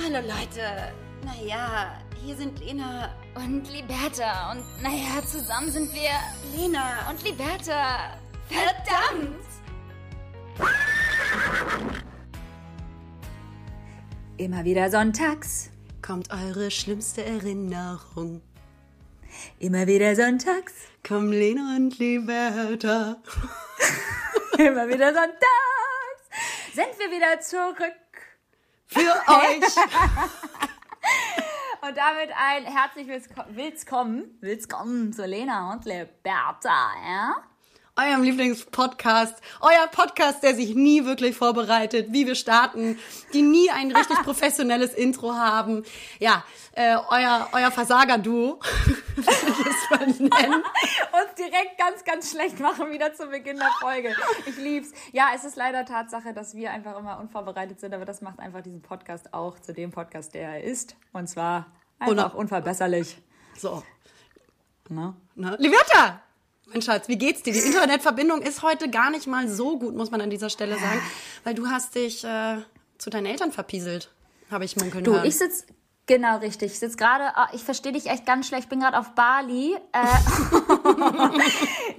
Hallo Leute. Naja, hier sind Lena und Liberta. Und naja, zusammen sind wir Lena und Liberta. Verdammt! Immer wieder sonntags kommt eure schlimmste Erinnerung. Immer wieder sonntags kommen Lena und Liberta. Immer wieder sonntags sind wir wieder zurück. Für euch. und damit ein herzlich willkommen, willkommen zu Lena und Liberta, ja? Eurem Lieblingspodcast, euer Podcast, der sich nie wirklich vorbereitet, wie wir starten, die nie ein richtig professionelles Intro haben. Ja, äh, euer, euer Versager-Duo, ich es mal nennen. Uns direkt ganz, ganz schlecht machen wieder zu Beginn der Folge. Ich lieb's. Ja, es ist leider Tatsache, dass wir einfach immer unvorbereitet sind, aber das macht einfach diesen Podcast auch zu dem Podcast, der er ist. Und zwar einfach unverbesserlich. So. Na? Na? Liberta! Mein Schatz, wie geht's dir? Die Internetverbindung ist heute gar nicht mal so gut, muss man an dieser Stelle sagen, weil du hast dich äh, zu deinen Eltern verpieselt, habe ich munkeln Du, hören. ich sitz Genau, richtig. Ich sitze gerade, oh, ich verstehe dich echt ganz schlecht, ich bin gerade auf Bali. Äh,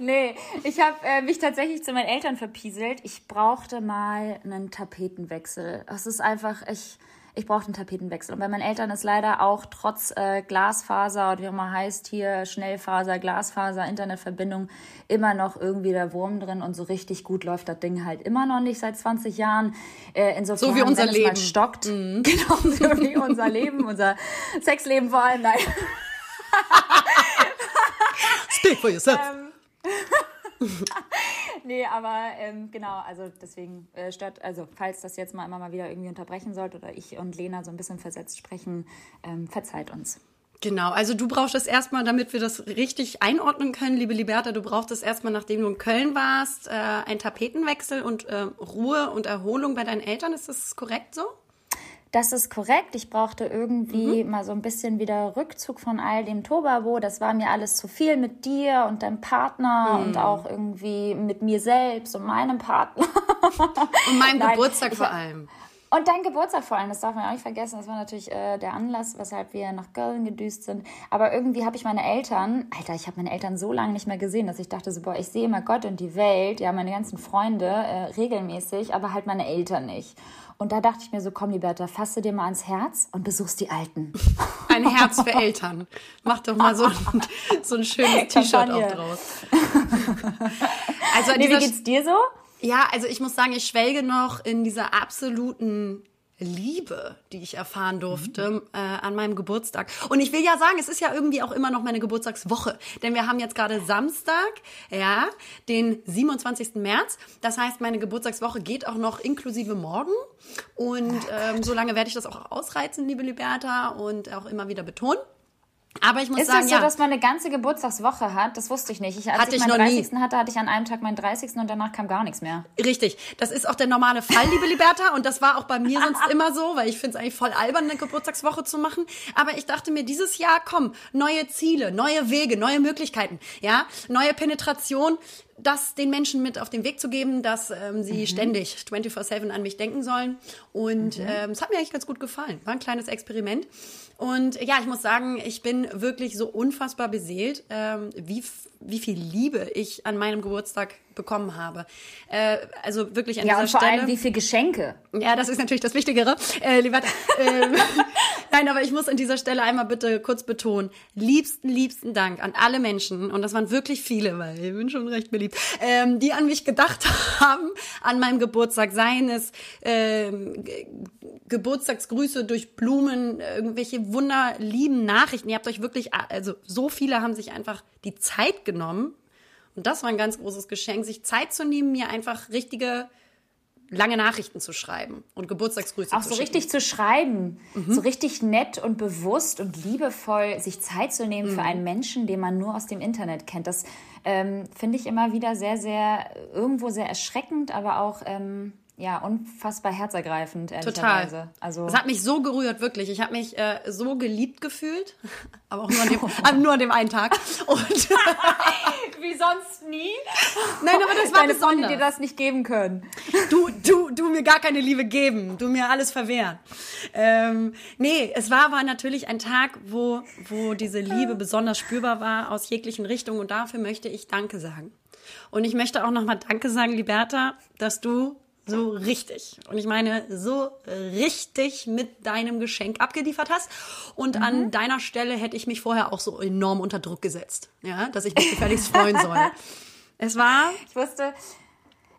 nee, ich habe äh, mich tatsächlich zu meinen Eltern verpieselt. Ich brauchte mal einen Tapetenwechsel. Es ist einfach, ich, ich brauche einen Tapetenwechsel. Und bei meinen Eltern ist leider auch trotz äh, Glasfaser oder wie auch immer heißt hier Schnellfaser, Glasfaser, Internetverbindung immer noch irgendwie der Wurm drin und so richtig gut läuft das Ding halt immer noch nicht seit 20 Jahren. Äh, insofern, so wie unser Leben. Stockt. Mhm. Genau, so wie unser Leben, unser Sexleben vor allem. Nein. Speak for yourself. Ähm, nee, aber ähm, genau, also deswegen äh, stört, also falls das jetzt mal immer mal wieder irgendwie unterbrechen sollte oder ich und Lena so ein bisschen versetzt sprechen, ähm, verzeiht uns. Genau, also du brauchst es erstmal, damit wir das richtig einordnen können, liebe Liberta, du brauchst es erstmal, nachdem du in Köln warst, äh, ein Tapetenwechsel und äh, Ruhe und Erholung bei deinen Eltern. Ist das korrekt so? Das ist korrekt. Ich brauchte irgendwie mhm. mal so ein bisschen wieder Rückzug von all dem Tobabo. Das war mir alles zu viel mit dir und deinem Partner mhm. und auch irgendwie mit mir selbst und meinem Partner. und meinem Nein, Geburtstag vor allem. Und dein Geburtstag vor allem, das darf man auch nicht vergessen. Das war natürlich äh, der Anlass, weshalb wir nach Köln gedüst sind. Aber irgendwie habe ich meine Eltern, Alter, ich habe meine Eltern so lange nicht mehr gesehen, dass ich dachte so, boah, ich sehe immer Gott und die Welt, ja, meine ganzen Freunde äh, regelmäßig, aber halt meine Eltern nicht. Und da dachte ich mir so, komm, Liberta, fasse dir mal ans Herz und besuchst die Alten. Ein Herz für Eltern. Mach doch mal so ein, so ein schönes T-Shirt auch draus. Also nee, wie geht's dir so? Ja, also ich muss sagen, ich schwelge noch in dieser absoluten Liebe, die ich erfahren durfte mhm. äh, an meinem Geburtstag. Und ich will ja sagen, es ist ja irgendwie auch immer noch meine Geburtstagswoche, denn wir haben jetzt gerade Samstag, ja, den 27. März. Das heißt, meine Geburtstagswoche geht auch noch inklusive morgen. Und ähm, so lange werde ich das auch ausreizen, liebe Liberta, und auch immer wieder betonen. Aber ich muss ist sagen, es so, ja. dass man eine ganze Geburtstagswoche hat? Das wusste ich nicht. Ich, als hatte ich, ich meinen 30. Nie. hatte, hatte ich an einem Tag meinen 30. und danach kam gar nichts mehr. Richtig. Das ist auch der normale Fall, liebe Liberta. Und das war auch bei mir sonst immer so, weil ich finde es eigentlich voll albern, eine Geburtstagswoche zu machen. Aber ich dachte mir, dieses Jahr, komm, neue Ziele, neue Wege, neue Möglichkeiten, ja, neue Penetration das den Menschen mit auf den Weg zu geben, dass ähm, sie mhm. ständig 24-7 an mich denken sollen. Und mhm. ähm, es hat mir eigentlich ganz gut gefallen. War ein kleines Experiment. Und ja, ich muss sagen, ich bin wirklich so unfassbar beseelt, ähm, wie, wie viel Liebe ich an meinem Geburtstag bekommen habe. Äh, also wirklich an ja, dieser und vor Stelle. allem wie viel Geschenke. Ja, das ist natürlich das Wichtigere. Äh, lieber, äh, Nein, aber ich muss an dieser Stelle einmal bitte kurz betonen, liebsten, liebsten Dank an alle Menschen, und das waren wirklich viele, weil ich bin schon recht beliebt, ähm, die an mich gedacht haben, an meinem Geburtstag, seien es ähm, Geburtstagsgrüße durch Blumen, irgendwelche wunderlieben Nachrichten. Ihr habt euch wirklich, also so viele haben sich einfach die Zeit genommen, und das war ein ganz großes Geschenk, sich Zeit zu nehmen, mir einfach richtige lange Nachrichten zu schreiben und Geburtstagsgrüße Auch zu so schicken. richtig zu schreiben, mhm. so richtig nett und bewusst und liebevoll sich Zeit zu nehmen mhm. für einen Menschen, den man nur aus dem Internet kennt. Das ähm, finde ich immer wieder sehr, sehr, irgendwo sehr erschreckend, aber auch ähm, ja, unfassbar herzergreifend, ehrlicherweise. Total. Also es hat mich so gerührt, wirklich. Ich habe mich äh, so geliebt gefühlt, aber auch nur an dem, an, nur an dem einen Tag. Und Wie sonst nie. Nein, aber das war Deine besonders. Freunde dir das nicht geben können. Du, du, du mir gar keine Liebe geben, du mir alles verwehren. Ähm, nee, es war aber natürlich ein Tag, wo, wo diese Liebe besonders spürbar war aus jeglichen Richtungen und dafür möchte ich Danke sagen. Und ich möchte auch nochmal Danke sagen, Liberta, dass du so richtig. Und ich meine, so richtig mit deinem Geschenk abgeliefert hast. Und mhm. an deiner Stelle hätte ich mich vorher auch so enorm unter Druck gesetzt, ja, dass ich mich gefälligst freuen soll. Es war. Ich wusste,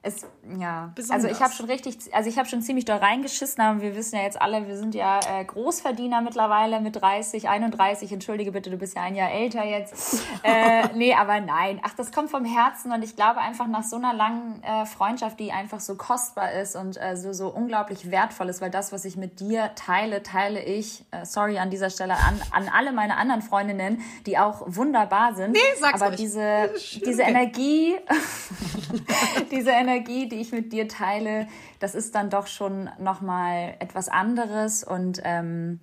es, ja, Besonders. also ich habe schon richtig, also ich habe schon ziemlich doll reingeschissen, aber wir wissen ja jetzt alle, wir sind ja äh, Großverdiener mittlerweile mit 30, 31, entschuldige bitte, du bist ja ein Jahr älter jetzt. äh, nee, aber nein, ach, das kommt vom Herzen und ich glaube einfach nach so einer langen äh, Freundschaft, die einfach so kostbar ist und äh, so, so unglaublich wertvoll ist, weil das, was ich mit dir teile, teile ich, äh, sorry an dieser Stelle an, an alle meine anderen Freundinnen, die auch wunderbar sind. Nee, sag's aber ruhig. diese, diese Energie, diese Energie, die ich mit dir teile, das ist dann doch schon nochmal etwas anderes und ähm,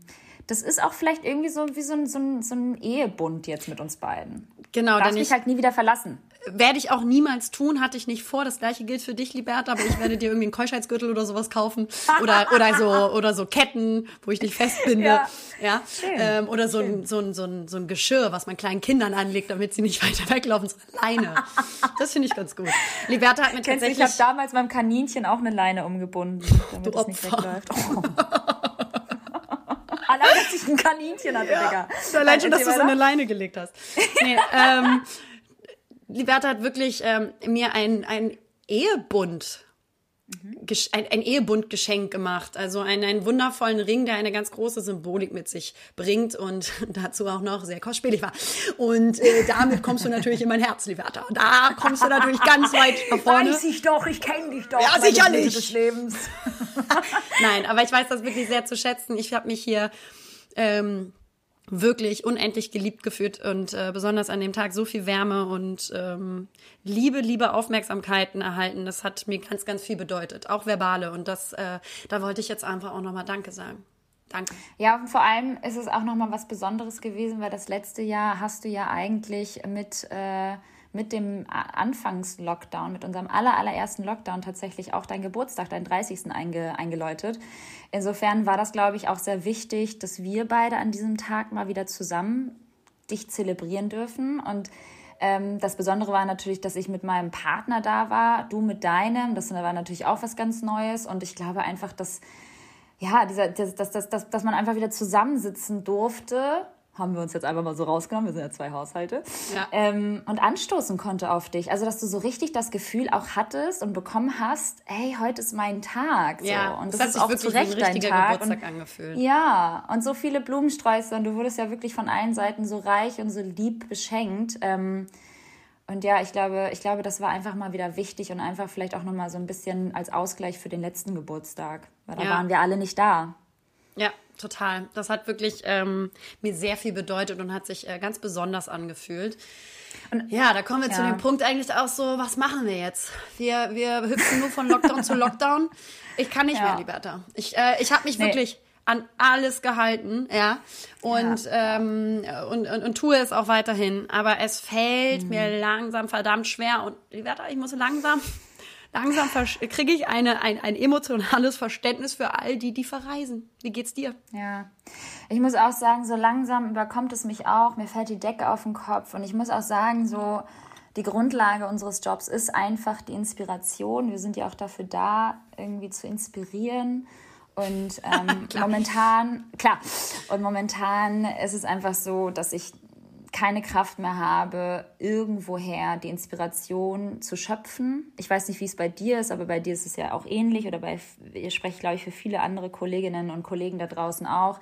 das ist auch vielleicht irgendwie so wie so ein, so, ein, so ein Ehebund jetzt mit uns beiden. Genau, Darf mich halt nie wieder verlassen. Werde ich auch niemals tun, hatte ich nicht vor. Das gleiche gilt für dich, Liberta, aber ich werde dir irgendwie einen Keuschheitsgürtel oder sowas kaufen. Oder, oder so, oder so Ketten, wo ich dich festbinde. Ja. ja? Ähm, oder so ein, so, ein, so, ein, so ein Geschirr, was man kleinen Kindern anlegt, damit sie nicht weiter weglaufen, so alleine. Das finde ich ganz gut. Liberta hat mir Kennst tatsächlich... Du, ich habe damals meinem Kaninchen auch eine Leine umgebunden, damit du es nicht wegläuft. Oh. Allein, dass ich ein Kaninchen hatte, ja. Digga. Allein schon, dass du so eine Leine gelegt hast. Nee, ähm, Liberta hat wirklich ähm, mir ein, ein Ehebund ein, ein Ehebundgeschenk gemacht. Also einen, einen wundervollen Ring, der eine ganz große Symbolik mit sich bringt und dazu auch noch sehr kostspielig war. Und äh, damit kommst du natürlich in mein Herz, Liberta. Da kommst du natürlich ganz weit nach vorne. Weiß ich doch, ich kenne dich doch. Ja, sicherlich. Des Lebens. Nein, aber ich weiß das wirklich sehr zu schätzen. Ich habe mich hier ähm, wirklich unendlich geliebt gefühlt und äh, besonders an dem Tag so viel Wärme und ähm, Liebe, liebe Aufmerksamkeiten erhalten. Das hat mir ganz, ganz viel bedeutet, auch verbale. Und das, äh, da wollte ich jetzt einfach auch nochmal Danke sagen. Danke. Ja, und vor allem ist es auch nochmal was Besonderes gewesen, weil das letzte Jahr hast du ja eigentlich mit äh, mit dem Anfangs-Lockdown, mit unserem aller, allerersten Lockdown tatsächlich auch dein Geburtstag, dein 30. Einge, eingeläutet. Insofern war das, glaube ich, auch sehr wichtig, dass wir beide an diesem Tag mal wieder zusammen dich zelebrieren dürfen. Und ähm, das Besondere war natürlich, dass ich mit meinem Partner da war, du mit deinem. Das war natürlich auch was ganz Neues. Und ich glaube einfach, dass ja, dieser, dass, dass, dass, dass man einfach wieder zusammensitzen durfte haben wir uns jetzt einfach mal so rausgenommen, wir sind ja zwei Haushalte, ja. Ähm, und anstoßen konnte auf dich. Also, dass du so richtig das Gefühl auch hattest und bekommen hast, hey, heute ist mein Tag. So. Ja, und das, das ist auch zu Recht dein Tag. Geburtstag und, angefühlt. Ja, und so viele Blumensträuße und du wurdest ja wirklich von allen Seiten so reich und so lieb beschenkt. Ähm, und ja, ich glaube, ich glaube, das war einfach mal wieder wichtig und einfach vielleicht auch nochmal so ein bisschen als Ausgleich für den letzten Geburtstag. Weil da ja. waren wir alle nicht da. Ja, total. Das hat wirklich ähm, mir sehr viel bedeutet und hat sich äh, ganz besonders angefühlt. Und ja, da kommen wir ja. zu dem Punkt eigentlich auch so, was machen wir jetzt? Wir, wir hüpfen nur von Lockdown zu Lockdown. Ich kann nicht ja. mehr, Liberta. Ich, äh, ich habe mich nee. wirklich an alles gehalten, ja, und, ja. Ähm, und, und, und tue es auch weiterhin. Aber es fällt mhm. mir langsam verdammt schwer und Liberta, ich muss langsam langsam kriege ich eine, ein, ein emotionales Verständnis für all die, die verreisen. Wie geht's dir? Ja, ich muss auch sagen, so langsam überkommt es mich auch. Mir fällt die Decke auf den Kopf. Und ich muss auch sagen, so die Grundlage unseres Jobs ist einfach die Inspiration. Wir sind ja auch dafür da, irgendwie zu inspirieren. Und ähm, klar. momentan, klar, und momentan ist es einfach so, dass ich keine Kraft mehr habe, irgendwoher die Inspiration zu schöpfen. Ich weiß nicht, wie es bei dir ist, aber bei dir ist es ja auch ähnlich oder bei, ihr sprecht, glaube ich, für viele andere Kolleginnen und Kollegen da draußen auch.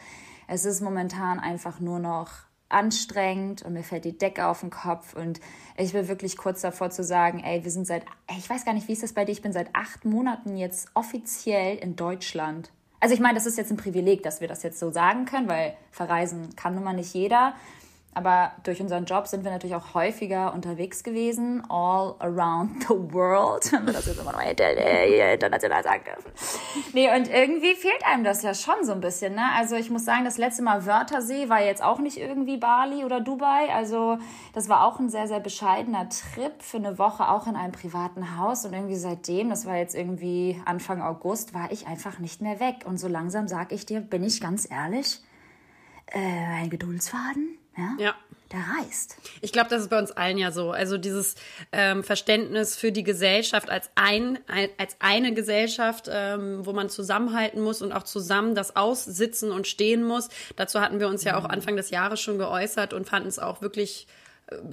Es ist momentan einfach nur noch anstrengend und mir fällt die Decke auf den Kopf und ich will wirklich kurz davor zu sagen, ey, wir sind seit, ich weiß gar nicht, wie ist das bei dir? Ich bin seit acht Monaten jetzt offiziell in Deutschland. Also ich meine, das ist jetzt ein Privileg, dass wir das jetzt so sagen können, weil verreisen kann nun mal nicht jeder. Aber durch unseren Job sind wir natürlich auch häufiger unterwegs gewesen, all around the world, wenn wir das jetzt immer noch international sagen dürfen. Nee, und irgendwie fehlt einem das ja schon so ein bisschen, ne? Also ich muss sagen, das letzte Mal Wörthersee war jetzt auch nicht irgendwie Bali oder Dubai, also das war auch ein sehr, sehr bescheidener Trip für eine Woche, auch in einem privaten Haus. Und irgendwie seitdem, das war jetzt irgendwie Anfang August, war ich einfach nicht mehr weg. Und so langsam sag ich dir, bin ich ganz ehrlich, äh, ein Geduldsfaden, ja, Ja. der reißt. Ich glaube, das ist bei uns allen ja so. Also dieses ähm, Verständnis für die Gesellschaft als ein, ein als eine Gesellschaft, ähm, wo man zusammenhalten muss und auch zusammen das aussitzen und stehen muss. Dazu hatten wir uns ja auch Anfang des Jahres schon geäußert und fanden es auch wirklich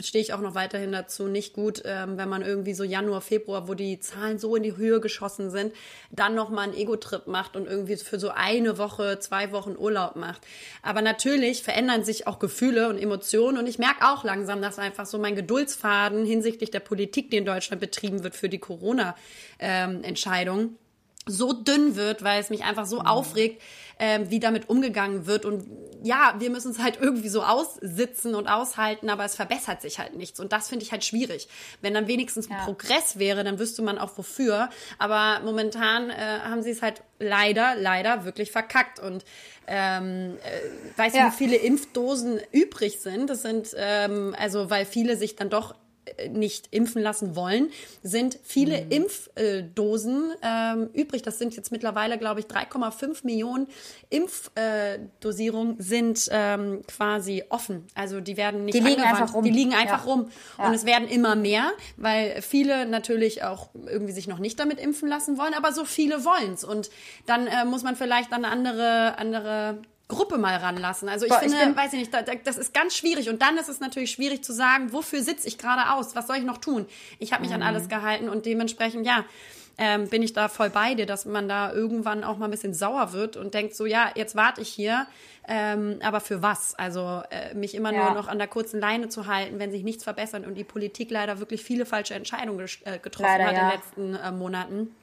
stehe ich auch noch weiterhin dazu, nicht gut, ähm, wenn man irgendwie so Januar, Februar, wo die Zahlen so in die Höhe geschossen sind, dann nochmal einen Ego-Trip macht und irgendwie für so eine Woche, zwei Wochen Urlaub macht. Aber natürlich verändern sich auch Gefühle und Emotionen und ich merke auch langsam, dass einfach so mein Geduldsfaden hinsichtlich der Politik, die in Deutschland betrieben wird für die Corona-Entscheidung, so dünn wird, weil es mich einfach so aufregt, ähm, wie damit umgegangen wird. Und ja, wir müssen es halt irgendwie so aussitzen und aushalten, aber es verbessert sich halt nichts. Und das finde ich halt schwierig. Wenn dann wenigstens ein Ja. Progress wäre, dann wüsste man auch wofür. Aber momentan äh, haben sie es halt leider, leider wirklich verkackt. Und ähm, äh, weiß Ja. nicht, wie viele Impfdosen übrig sind. Das sind, ähm, also weil viele sich dann doch nicht impfen lassen wollen, sind viele Impfdosen ähm, übrig. Das sind jetzt mittlerweile, glaube ich, 3,5 Millionen Impfdosierungen sind ähm, quasi offen. Also die werden nicht Die liegen angewandt. einfach rum. Die liegen einfach Ja. rum. Ja. Und es werden immer mehr, weil viele natürlich auch irgendwie sich noch nicht damit impfen lassen wollen, aber so viele wollen's. Und dann äh, muss man vielleicht dann eine andere, andere Gruppe mal ranlassen. Also ich Boah, ich finde, bin- weiß ich nicht, da, da, das ist ganz schwierig. Und dann ist es natürlich schwierig zu sagen, wofür sitze ich gerade aus? Was soll ich noch tun? Ich habe mich Mhm. an alles gehalten und dementsprechend, ja, ähm, bin ich da voll bei dir, dass man da irgendwann auch mal ein bisschen sauer wird und denkt so, ja, jetzt warte ich hier, ähm, aber für was? Also äh, mich immer Ja. nur noch an der kurzen Leine zu halten, wenn sich nichts verbessert und die Politik leider wirklich viele falsche Entscheidungen äh, getroffen Leider, hat ja. in den letzten äh, Monaten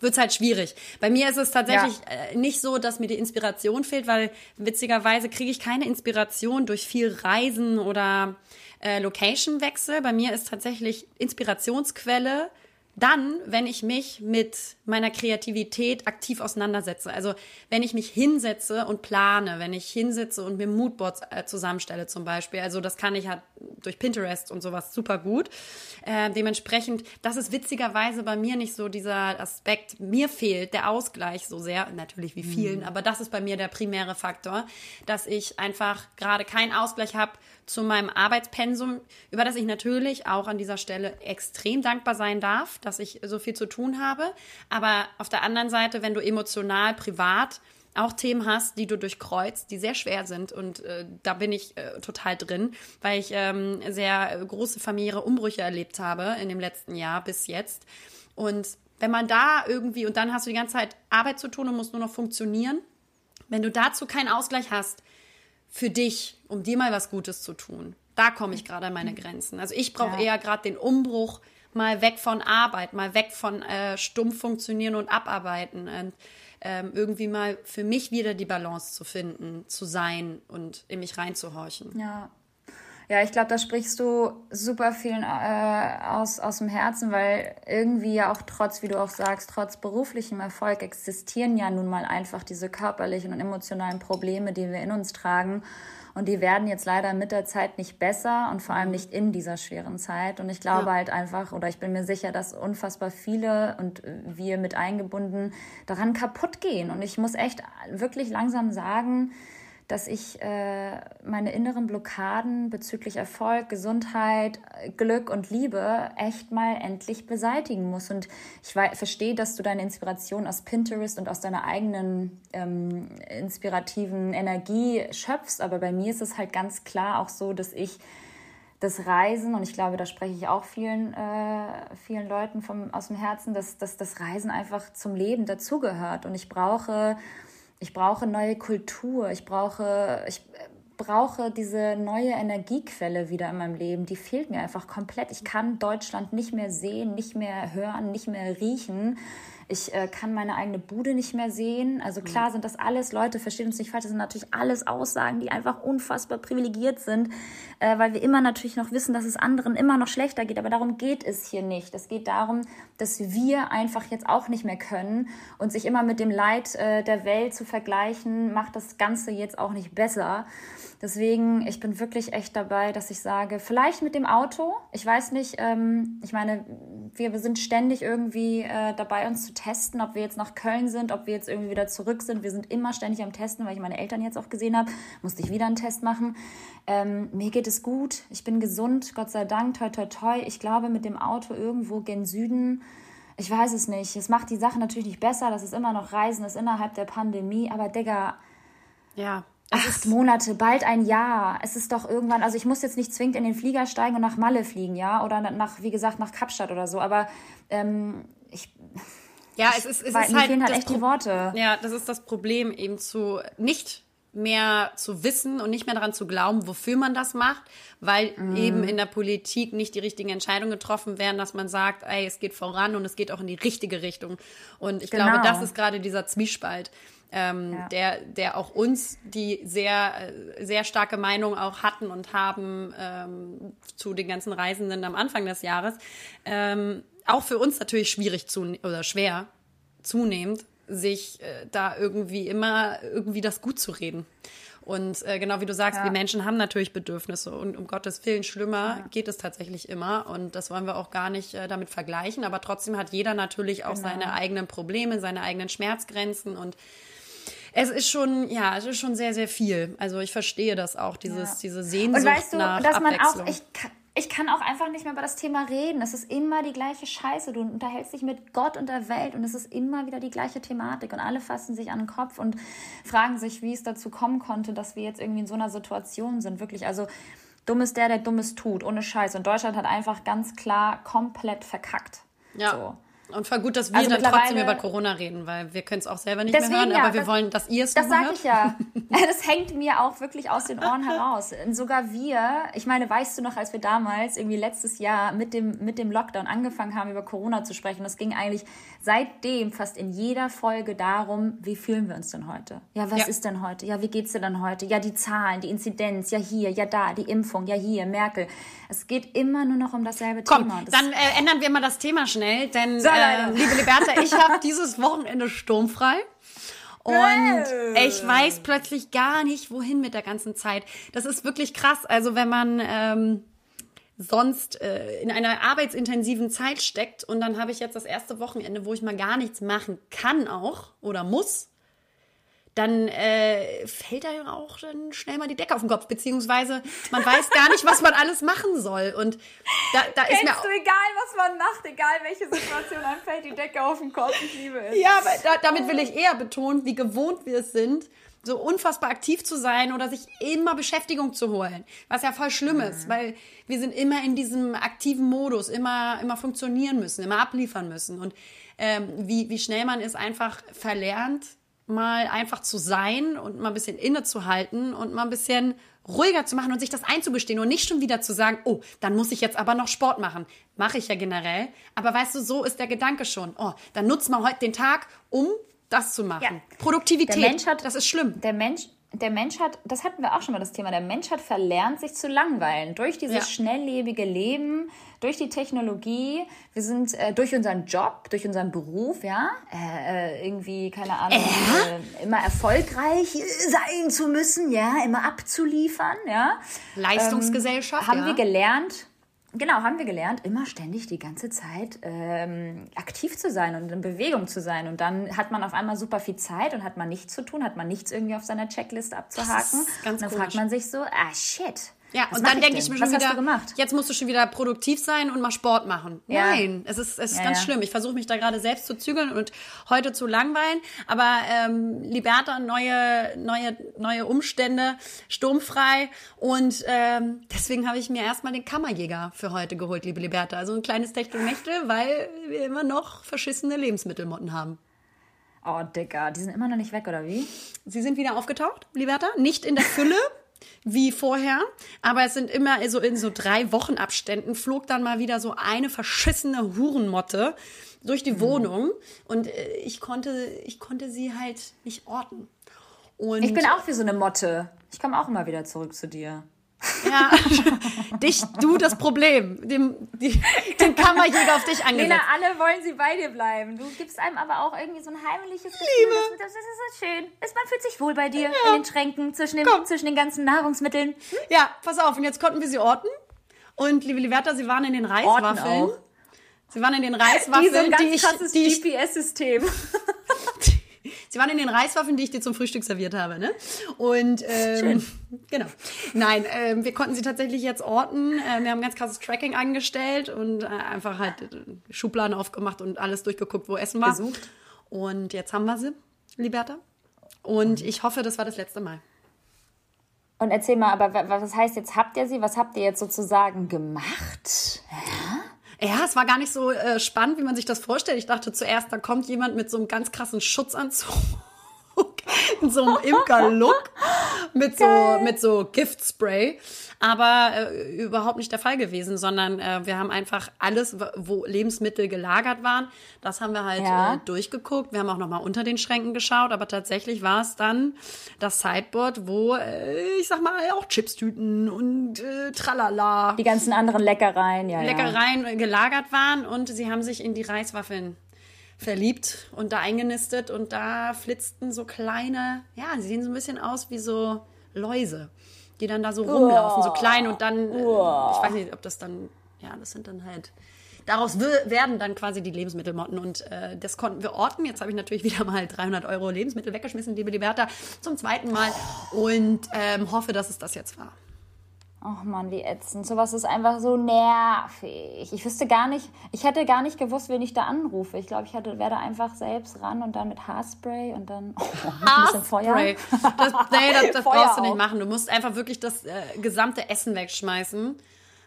wird's halt schwierig. Bei mir ist es tatsächlich äh, nicht so, dass mir die Inspiration fehlt, weil witzigerweise kriege ich keine Inspiration durch viel Reisen oder äh, Location-Wechsel. Bei mir ist tatsächlich Inspirationsquelle dann, wenn ich mich mit meiner Kreativität aktiv auseinandersetze. Also wenn ich mich hinsetze und plane, wenn ich hinsetze und mir Moodboards äh, zusammenstelle zum Beispiel. Also das kann ich halt durch Pinterest und sowas super gut. Äh, dementsprechend, das ist witzigerweise bei mir nicht so dieser Aspekt. Mir fehlt der Ausgleich so sehr, natürlich wie vielen, aber das ist bei mir der primäre Faktor, dass ich einfach gerade keinen Ausgleich habe zu meinem Arbeitspensum, über das ich natürlich auch an dieser Stelle extrem dankbar sein darf, dass ich so viel zu tun habe. Aber auf der anderen Seite, wenn du emotional, privat auch Themen hast, die du durchkreuzt, die sehr schwer sind. Und äh, da bin ich äh, total drin, weil ich ähm, sehr große familiäre Umbrüche erlebt habe in dem letzten Jahr bis jetzt. Und wenn man da irgendwie, und dann hast du die ganze Zeit Arbeit zu tun und musst nur noch funktionieren, wenn du dazu keinen Ausgleich hast, für dich, um dir mal was Gutes zu tun. Da komme ich gerade an meine Grenzen. Also ich brauche Ja. eher gerade den Umbruch, mal weg von Arbeit, mal weg von äh, stumpf funktionieren und abarbeiten und ähm, irgendwie mal für mich wieder die Balance zu finden, zu sein und in mich reinzuhorchen. Ja. Ja, ich glaube, da sprichst du super vielen äh, aus, aus dem Herzen, weil irgendwie ja auch trotz, wie du auch sagst, trotz beruflichem Erfolg existieren ja nun mal einfach diese körperlichen und emotionalen Probleme, die wir in uns tragen. Und die werden jetzt leider mit der Zeit nicht besser und vor allem nicht in dieser schweren Zeit. Und ich glaube Ja. halt einfach, oder ich bin mir sicher, dass unfassbar viele und wir mit eingebunden daran kaputt gehen. Und ich muss echt wirklich langsam sagen, dass ich äh, meine inneren Blockaden bezüglich Erfolg, Gesundheit, Glück und Liebe echt mal endlich beseitigen muss. Und ich verstehe, dass du deine Inspiration aus Pinterest und aus deiner eigenen ähm, inspirativen Energie schöpfst. Aber bei mir ist es halt ganz klar auch so, dass ich das Reisen, und ich glaube, da spreche ich auch vielen, äh, vielen Leuten vom, aus dem Herzen, dass, dass das Reisen einfach zum Leben dazugehört. Und ich brauche, ich brauche neue Kultur, ich brauche, ich brauche diese neue Energiequelle wieder in meinem Leben. Die fehlt mir einfach komplett. Ich kann Deutschland nicht mehr sehen, nicht mehr hören, nicht mehr riechen. Ich äh, kann meine eigene Bude nicht mehr sehen. Also mhm. klar sind das alles, Leute, versteht uns nicht falsch, das sind natürlich alles Aussagen, die einfach unfassbar privilegiert sind, äh, weil wir immer natürlich noch wissen, dass es anderen immer noch schlechter geht. Aber darum geht es hier nicht. Es geht darum, dass wir einfach jetzt auch nicht mehr können und sich immer mit dem Leid äh, der Welt zu vergleichen, macht das Ganze jetzt auch nicht besser. Deswegen, ich bin wirklich echt dabei, dass ich sage, vielleicht mit dem Auto. Ich weiß nicht, ähm, ich meine, wir, wir sind ständig irgendwie äh, dabei, uns zu testen, ob wir jetzt nach Köln sind, ob wir jetzt irgendwie wieder zurück sind. Wir sind immer ständig am Testen, weil ich meine Eltern jetzt auch gesehen habe, musste ich wieder einen Test machen. Ähm, mir geht es gut, ich bin gesund, Gott sei Dank, toi, toi, toi. Ich glaube, mit dem Auto irgendwo gen Süden, ich weiß es nicht. Es macht die Sache natürlich nicht besser, das ist immer noch Reisen, ist innerhalb der Pandemie, aber Digga, ja. Acht Monate, bald ein Jahr. Es ist doch irgendwann, also ich muss jetzt nicht zwingend in den Flieger steigen und nach Malle fliegen, ja, oder nach, wie gesagt, nach Kapstadt oder so, aber ähm, ich. Ja, es ist, es weil, ist mir halt, fehlen halt echt die Worte. Ja, das ist das Problem, eben zu nicht mehr zu wissen und nicht mehr daran zu glauben, wofür man das macht, weil Mhm. eben in der Politik nicht die richtigen Entscheidungen getroffen werden, dass man sagt, ey, es geht voran und es geht auch in die richtige Richtung. Und ich Genau. glaube, das ist gerade dieser Zwiespalt. Ähm, Ja. der, der auch uns, die sehr, sehr starke Meinung auch hatten und haben ähm, zu den ganzen Reisenden am Anfang des Jahres, ähm, auch für uns natürlich schwierig zu, oder schwer zunehmend, sich äh, da irgendwie immer irgendwie das gut zu reden. Und äh, genau wie du sagst, Ja. wir Menschen haben natürlich Bedürfnisse und um Gottes Willen schlimmer geht es tatsächlich immer und das wollen wir auch gar nicht äh, damit vergleichen, aber trotzdem hat jeder natürlich auch Genau. seine eigenen Probleme, seine eigenen Schmerzgrenzen und es ist schon, ja, es ist schon sehr, sehr viel. Also ich verstehe das auch, dieses, Ja. diese Und Sehnsucht weißt du, nach dass man auch, ich kann, ich kann auch einfach nicht mehr über das Thema reden. Es ist immer die gleiche Scheiße. Du unterhältst dich mit Gott und der Welt und es ist immer wieder die gleiche Thematik. Und alle fassen sich an den Kopf und fragen sich, wie es dazu kommen konnte, dass wir jetzt irgendwie in so einer Situation sind. Wirklich, also dumm ist der, der Dummes tut, ohne Scheiß. Und Deutschland hat einfach ganz klar komplett verkackt. Ja. So. Und voll gut, dass wir Also dann trotzdem über Corona reden, weil wir können es auch selber nicht Deswegen mehr hören, ja, aber wir das- wollen, dass ihr es Das sage ich ja. Das hängt mir auch wirklich aus den Ohren heraus. Und sogar wir, ich meine, weißt du noch, als wir damals irgendwie letztes Jahr mit dem, mit dem Lockdown angefangen haben, über Corona zu sprechen, das ging eigentlich seitdem fast in jeder Folge darum, wie fühlen wir uns denn heute? Ja, was Ja. ist denn heute? Ja, wie geht's dir denn heute? Ja, die Zahlen, die Inzidenz, ja hier, ja da, die Impfung, ja hier, Merkel. Es geht immer nur noch um dasselbe Komm, Thema. Das- dann äh, ändern wir mal das Thema schnell, denn So, äh, liebe Liberta, ich habe dieses Wochenende sturmfrei. Und ich weiß plötzlich gar nicht, wohin mit der ganzen Zeit. Das ist wirklich krass. Also wenn man ähm, sonst äh, in einer arbeitsintensiven Zeit steckt und dann habe ich jetzt das erste Wochenende, wo ich mal gar nichts machen kann auch oder muss, dann äh, fällt da ja auch dann schnell mal die Decke auf den Kopf, beziehungsweise man weiß gar nicht, was man alles machen soll. Und da, da ist mir Kennst du, egal was man macht, egal welche Situation, einem fällt die Decke auf den Kopf. Ich liebe es. Ja, aber da, damit will ich eher betonen, wie gewohnt wir es sind, so unfassbar aktiv zu sein oder sich immer Beschäftigung zu holen. Was ja voll schlimm ist, weil wir sind immer in diesem aktiven Modus, immer, immer funktionieren müssen, immer abliefern müssen. Und ähm, wie, wie schnell man es einfach verlernt, mal einfach zu sein und mal ein bisschen innezuhalten und mal ein bisschen ruhiger zu machen und sich das einzugestehen und nicht schon wieder zu sagen, oh, dann muss ich jetzt aber noch Sport machen. Mache ich ja generell. Aber weißt du, so ist der Gedanke schon. Oh, dann nutzt man heute den Tag, um das zu machen. Ja. Produktivität, Der Mensch hat- das ist schlimm. Der Mensch, der Mensch hat, das hatten wir auch schon mal das Thema, der Mensch hat verlernt, sich zu langweilen. Durch dieses Ja. schnelllebige Leben, durch die Technologie, wir sind äh, durch unseren Job, durch unseren Beruf, ja, äh, äh, irgendwie, keine Ahnung, äh, immer erfolgreich äh, sein zu müssen, ja, immer abzuliefern, ja. Leistungsgesellschaft, haben ja. wir gelernt, genau, haben wir gelernt, immer ständig die ganze Zeit ähm, aktiv zu sein und in Bewegung zu sein. Und dann hat man auf einmal super viel Zeit und hat man nichts zu tun, hat man nichts irgendwie auf seiner Checkliste abzuhaken. und dann komisch. fragt man sich so, ah shit. Ja, was und dann denke ich mir schon was wieder, hast du gemacht? jetzt musst du schon wieder produktiv sein und mal Sport machen. Ja. Nein, es ist, es ist Ja, ganz ja. schlimm. Ich versuche mich da gerade selbst zu zügeln und heute zu langweilen. Aber ähm, Liberta, neue, neue, neue Umstände, sturmfrei. Und ähm, deswegen habe ich mir erstmal den Kammerjäger für heute geholt, liebe Liberta. Also ein kleines Techtelmechtel, weil wir immer noch verschissene Lebensmittelmotten haben. Oh, Dicker, die sind immer noch nicht weg, oder wie? Sie sind wieder aufgetaucht, Liberta. Nicht in der Fülle, wie vorher, aber es sind immer so in so drei Wochen Abständen flog dann mal wieder so eine verschissene Hurenmotte durch die mhm. Wohnung und äh, ich konnte, ich konnte sie halt nicht orten. Und ich bin auch wie so eine Motte. Ich komme auch immer wieder zurück zu dir. Ja, dich, du das Problem. Dem, die, den Kammerjäger auf dich angesetzt. Lena, alle wollen sie bei dir bleiben. Du gibst einem aber auch irgendwie so ein heimliches Gefühl. Liebe. Das, das ist so schön. man fühlt sich wohl bei dir ja. in den Schränken zwischen, dem, zwischen den ganzen Nahrungsmitteln. Hm? Ja, pass auf. Und jetzt konnten wir sie orten. Und liebe Liberta, sie waren in den Reiswaffeln. Sie waren in den Reiswaffeln, die, so ein ganz die ich, GPS-System. Sie waren in den Reiswaffeln, die ich dir zum Frühstück serviert habe, ne? Und ähm, Schön. genau. Nein, ähm, wir konnten sie tatsächlich jetzt orten. Äh, wir haben ganz krasses Tracking angestellt und äh, einfach halt äh, Schubladen aufgemacht und alles durchgeguckt, wo Essen war. Gesucht. Und jetzt haben wir sie, Liberta. Und ich hoffe, das war das letzte Mal. Und erzähl mal, aber was heißt jetzt, habt ihr sie? Was habt ihr jetzt sozusagen gemacht? Ja? Es war gar nicht so äh, spannend, wie man sich das vorstellt. Ich dachte zuerst, da kommt jemand mit so einem ganz krassen Schutzanzug in so einem Imker-Look mit so, mit so Giftspray. Aber äh, überhaupt nicht der Fall gewesen, sondern äh, wir haben einfach alles, wo Lebensmittel gelagert waren, das haben wir halt ja. äh, durchgeguckt. Wir haben auch nochmal unter den Schränken geschaut, aber tatsächlich war es dann das Sideboard, wo, äh, ich sag mal, auch Chipstüten und äh, tralala. Die ganzen anderen Leckereien, ja. Leckereien ja. gelagert waren und sie haben sich in die Reiswaffeln verliebt und da eingenistet und da flitzten so kleine, ja, sie sehen so ein bisschen aus wie so Läuse, die dann da so rumlaufen, so klein und dann, äh, ich weiß nicht, ob das dann, ja, das sind dann halt, daraus werden dann quasi die Lebensmittelmotten und äh, das konnten wir orten. Jetzt habe ich natürlich wieder mal 300 Euro Lebensmittel weggeschmissen, liebe Liberta, zum zweiten Mal und ähm, hoffe, dass es das jetzt war. Ach man, wie ätzend. Sowas ist einfach so nervig. Ich wüsste gar nicht, ich hätte gar nicht gewusst, wen ich da anrufe. Ich glaube, ich hätte, wäre da einfach selbst ran und dann mit Haarspray und dann oh, ein bisschen Feuer. Das, nee, das, das brauchst du nicht machen. Du musst einfach wirklich das äh, gesamte Essen wegschmeißen.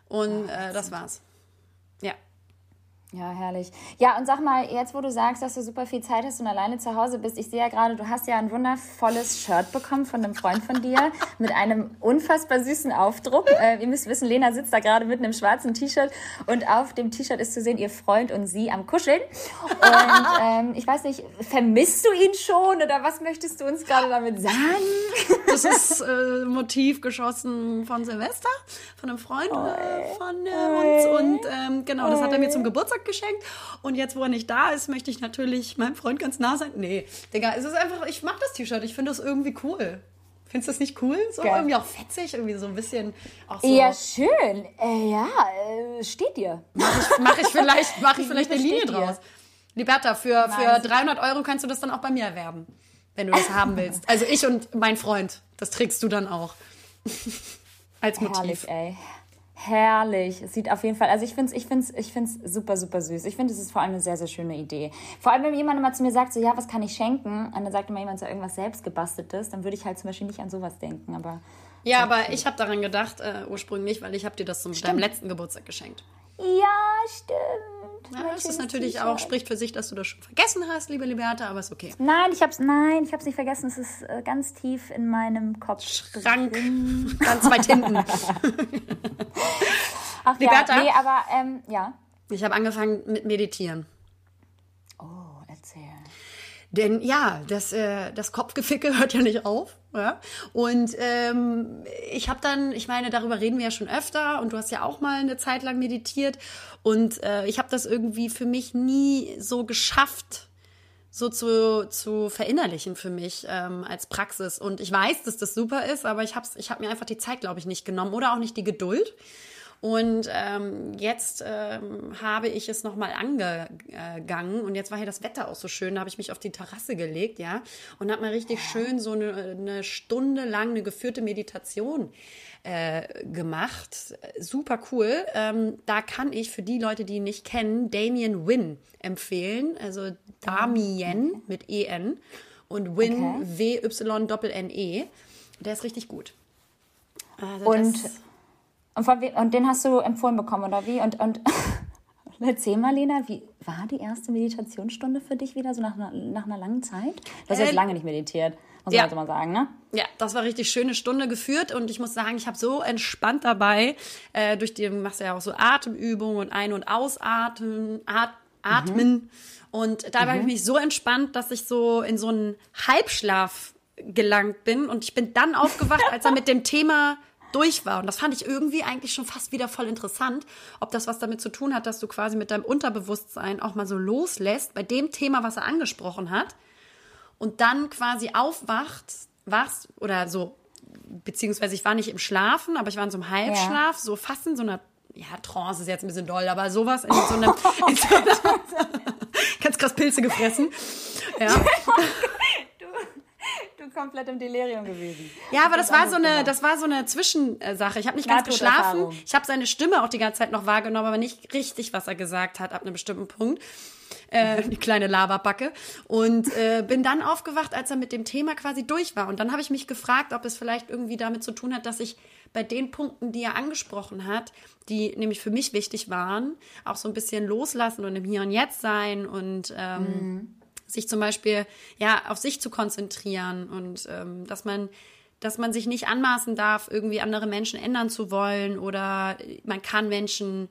Und äh, das war's. Ja. Ja, herrlich. Ja, und sag mal, jetzt wo du sagst, dass du super viel Zeit hast und alleine zu Hause bist, ich sehe ja gerade, du hast ja ein wundervolles Shirt bekommen von einem Freund von dir mit einem unfassbar süßen Aufdruck. Äh, ihr müsst wissen, Lena sitzt da gerade mit einem schwarzen T-Shirt und auf dem T-Shirt ist zu sehen, ihr Freund und sie am Kuscheln. Und ähm, ich weiß nicht, vermisst du ihn schon oder was möchtest du uns gerade damit sagen? Das ist äh, Motiv geschossen von Silvester, von einem Freund äh, von äh, uns. Und ähm, genau, das hat er mir zum Geburtstag Geburtstag geschenkt. Und jetzt, wo er nicht da ist, möchte ich natürlich meinem Freund ganz nah sein. Nee, Digga, es ist einfach, ich mag das T-Shirt. Ich finde das irgendwie cool. Findest du das nicht cool? So Geil. irgendwie auch fetzig, irgendwie so ein bisschen auch so. Ja, schön. Äh, ja, äh, steht dir. Mach ich, mach ich vielleicht, mach ich vielleicht eine Linie draus. Liberta, für, für 300 Euro kannst du das dann auch bei mir erwerben, wenn du das haben willst. Also ich und mein Freund, das trägst du dann auch. Als Motiv. Herrlich, ey. Herrlich. Es sieht auf jeden Fall, also ich finde es ich find's, ich find's super, super süß. Ich finde, es ist vor allem eine sehr, sehr schöne Idee. Vor allem, wenn jemand immer zu mir sagt, so, ja, was kann ich schenken? Und dann sagt immer jemand so irgendwas selbst gebasteltes, dann würde ich halt zum Beispiel nicht an sowas denken, aber. Ja, aber ich habe daran gedacht, äh, ursprünglich, weil ich habe dir das zum deinem letzten Geburtstag geschenkt. Ja, stimmt. Ja, das ist natürlich auch, spricht für sich, dass du das schon vergessen hast, liebe Liberta, aber ist okay. Nein, ich hab's, nein, ich hab's nicht vergessen. Es ist äh, ganz tief in meinem Kopf. Schrank. ganz weit hinten. Ach Liberta, ja, nee, aber, ähm, ja. Ich habe angefangen mit Meditieren. Denn ja, das, äh, das Kopfgeficke hört ja nicht auf. Ja? Und ähm, ich habe dann, ich meine, darüber reden wir ja schon öfter und du hast ja auch mal eine Zeit lang meditiert und äh, ich habe das irgendwie für mich nie so geschafft, so zu, zu verinnerlichen für mich ähm, als Praxis. Und ich weiß, dass das super ist, aber ich habe ich hab mir einfach die Zeit, glaube ich, nicht genommen oder auch nicht die Geduld. Und ähm, jetzt ähm, habe ich es nochmal angegangen und jetzt war hier das Wetter auch so schön. Da habe ich mich auf die Terrasse gelegt, ja, und habe mal richtig schön so eine, eine Stunde lang eine geführte Meditation äh, gemacht. Super cool. Ähm, da kann ich für die Leute, die ihn nicht kennen, Damien Win empfehlen. Also Damien mit E-N und Win okay. W-Y-N-E. Der ist richtig gut. Also und und, von, und den hast du empfohlen bekommen, oder wie? Und, und erzähl mal, Lena, wie war die erste Meditationsstunde für dich wieder, so nach, nach einer langen Zeit? Du hast äh, jetzt lange nicht meditiert. muss Ja. man jetzt mal sagen, ne? Ja, das war richtig schöne Stunde geführt und ich muss sagen, ich habe so entspannt dabei. Äh, durch die du machst ja auch so Atemübungen und Ein- und Ausatmen, At Atmen. Und dabei habe ich mich so entspannt, dass ich so in so einen Halbschlaf gelangt bin und ich bin dann aufgewacht, als er mit dem Thema durch war. Und das fand ich irgendwie eigentlich schon fast wieder voll interessant, ob das was damit zu tun hat, dass du quasi mit deinem Unterbewusstsein auch mal so loslässt bei dem Thema, was er angesprochen hat und dann quasi aufwacht, wachst oder so, beziehungsweise ich war nicht im Schlafen, aber ich war in so einem Halbschlaf, so fast in so einer, ja, Trance ist jetzt ein bisschen doll, aber sowas in so einem, in so einer ganz krass Pilze gefressen. Ja. Komplett im Delirium gewesen. Ja, aber das war so eine, das war so eine Zwischensache. Ich habe nicht ganz geschlafen. Ich habe seine Stimme auch die ganze Zeit noch wahrgenommen, aber nicht richtig, was er gesagt hat ab einem bestimmten Punkt. Äh, die kleine Lavabacke. Und äh, bin dann aufgewacht, als er mit dem Thema quasi durch war. Und dann habe ich mich gefragt, ob es vielleicht irgendwie damit zu tun hat, dass ich bei den Punkten, die er angesprochen hat, die nämlich für mich wichtig waren, auch so ein bisschen loslassen und im Hier und Jetzt sein und ähm, sich zum Beispiel ja auf sich zu konzentrieren und ähm, dass man dass man sich nicht anmaßen darf, irgendwie andere Menschen ändern zu wollen oder man kann Menschen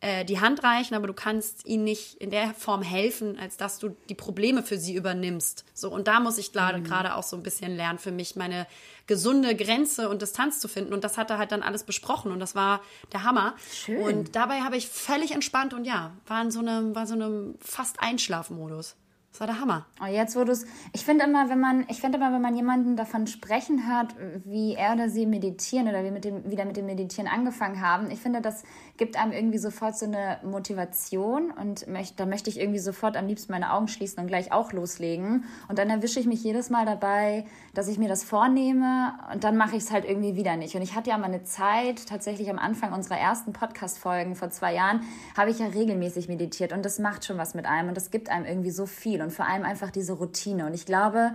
äh, die Hand reichen, aber du kannst ihnen nicht in der Form helfen, als dass du die Probleme für sie übernimmst. So und da muss ich gerade gerade auch so ein bisschen lernen für mich meine gesunde Grenze und Distanz zu finden und das hat er halt dann alles besprochen und das war der Hammer. Schön. Und dabei habe ich völlig entspannt und ja, war in so einem war so einem fast Einschlafmodus. Das war der Hammer. Oh, jetzt wo du. Ich finde immer, wenn man, ich finde immer, wenn man jemanden davon sprechen hört, wie er oder sie meditieren oder wie mit dem, wieder mit dem Meditieren angefangen haben, ich finde, das gibt einem irgendwie sofort so eine Motivation und möcht, da möchte ich irgendwie sofort am liebsten meine Augen schließen und gleich auch loslegen. Und dann erwische ich mich jedes Mal dabei, dass ich mir das vornehme und dann mache ich es halt irgendwie wieder nicht. Und ich hatte ja mal eine Zeit, tatsächlich am Anfang unserer ersten Podcast-Folgen vor zwei Jahren, habe ich ja regelmäßig meditiert und das macht schon was mit einem und das gibt einem irgendwie so viel und vor allem einfach diese Routine. Und ich glaube,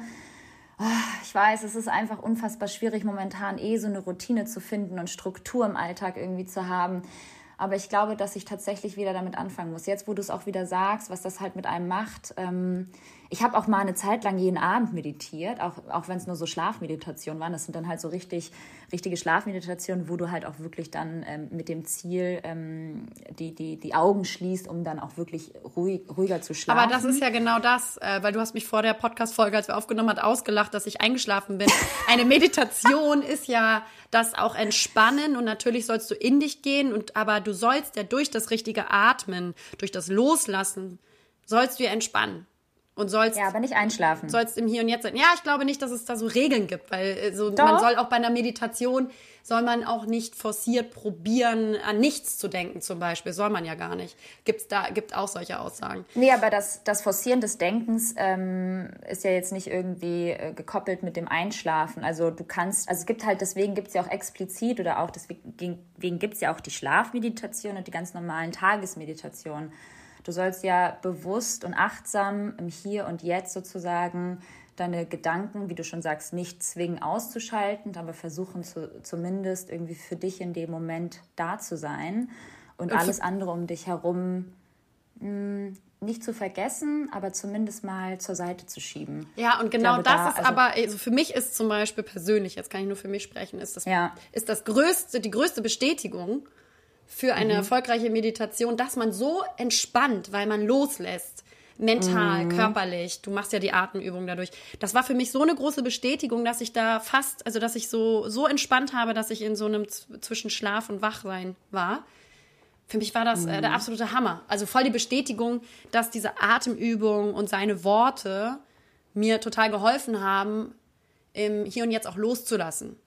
ah, ich weiß, es ist einfach unfassbar schwierig, momentan eh so eine Routine zu finden und Struktur im Alltag irgendwie zu haben. Aber ich glaube, dass ich tatsächlich wieder damit anfangen muss. Jetzt, wo du es auch wieder sagst, was das halt mit einem macht. Ähm, ich habe auch mal eine Zeit lang jeden Abend meditiert, auch, auch wenn es nur so Schlafmeditationen waren. Das sind dann halt so richtig, richtige Schlafmeditationen, wo du halt auch wirklich dann ähm, mit dem Ziel ähm, die, die, die Augen schließt, um dann auch wirklich ruhig, ruhiger zu schlafen. Aber das ist ja genau das, äh, weil du hast mich vor der Podcast-Folge, als wir aufgenommen hat, ausgelacht, dass ich eingeschlafen bin. Eine Meditation ist ja das auch Entspannen und natürlich sollst du in dich gehen und aber du sollst ja durch das richtige Atmen, durch das Loslassen, sollst du ja entspannen und sollst ja, aber nicht einschlafen. sollst im Hier und Jetzt sein. Ja, ich glaube nicht, dass es da so Regeln gibt, weil äh, so, Doch. man soll auch bei einer Meditation soll man auch nicht forciert probieren, an nichts zu denken, zum Beispiel. Soll man ja gar nicht. Gibt's da, gibt auch solche Aussagen. Nee, aber das, das Forcieren des Denkens ähm, ist ja jetzt nicht irgendwie äh, gekoppelt mit dem Einschlafen. Also du kannst, also es gibt halt, deswegen gibt es ja auch explizit oder auch deswegen, deswegen gibt es ja auch die Schlafmeditation und die ganz normalen Tagesmeditationen. Du sollst ja bewusst und achtsam im Hier und Jetzt sozusagen deine Gedanken, wie du schon sagst, nicht zwingen auszuschalten, aber versuchen zu, zumindest irgendwie für dich in dem Moment da zu sein und für- alles andere um dich herum mh, nicht zu vergessen, aber zumindest mal zur Seite zu schieben. Ja, und genau glaube, das da- ist also- aber, also für mich ist zum Beispiel persönlich, jetzt kann ich nur für mich sprechen, ist das, Ja. ist das größte, die größte Bestätigung für eine erfolgreiche Meditation, dass man so entspannt, weil man loslässt. Mental, körperlich. Du machst ja die Atemübung dadurch. Das war für mich so eine große Bestätigung, dass ich da fast, also dass ich so, so entspannt habe, dass ich in so einem zwischen Schlaf und Wachsein war. Für mich war das äh, der absolute Hammer. Also voll die Bestätigung, dass diese Atemübung und seine Worte mir total geholfen haben, im Hier und Jetzt auch loszulassen.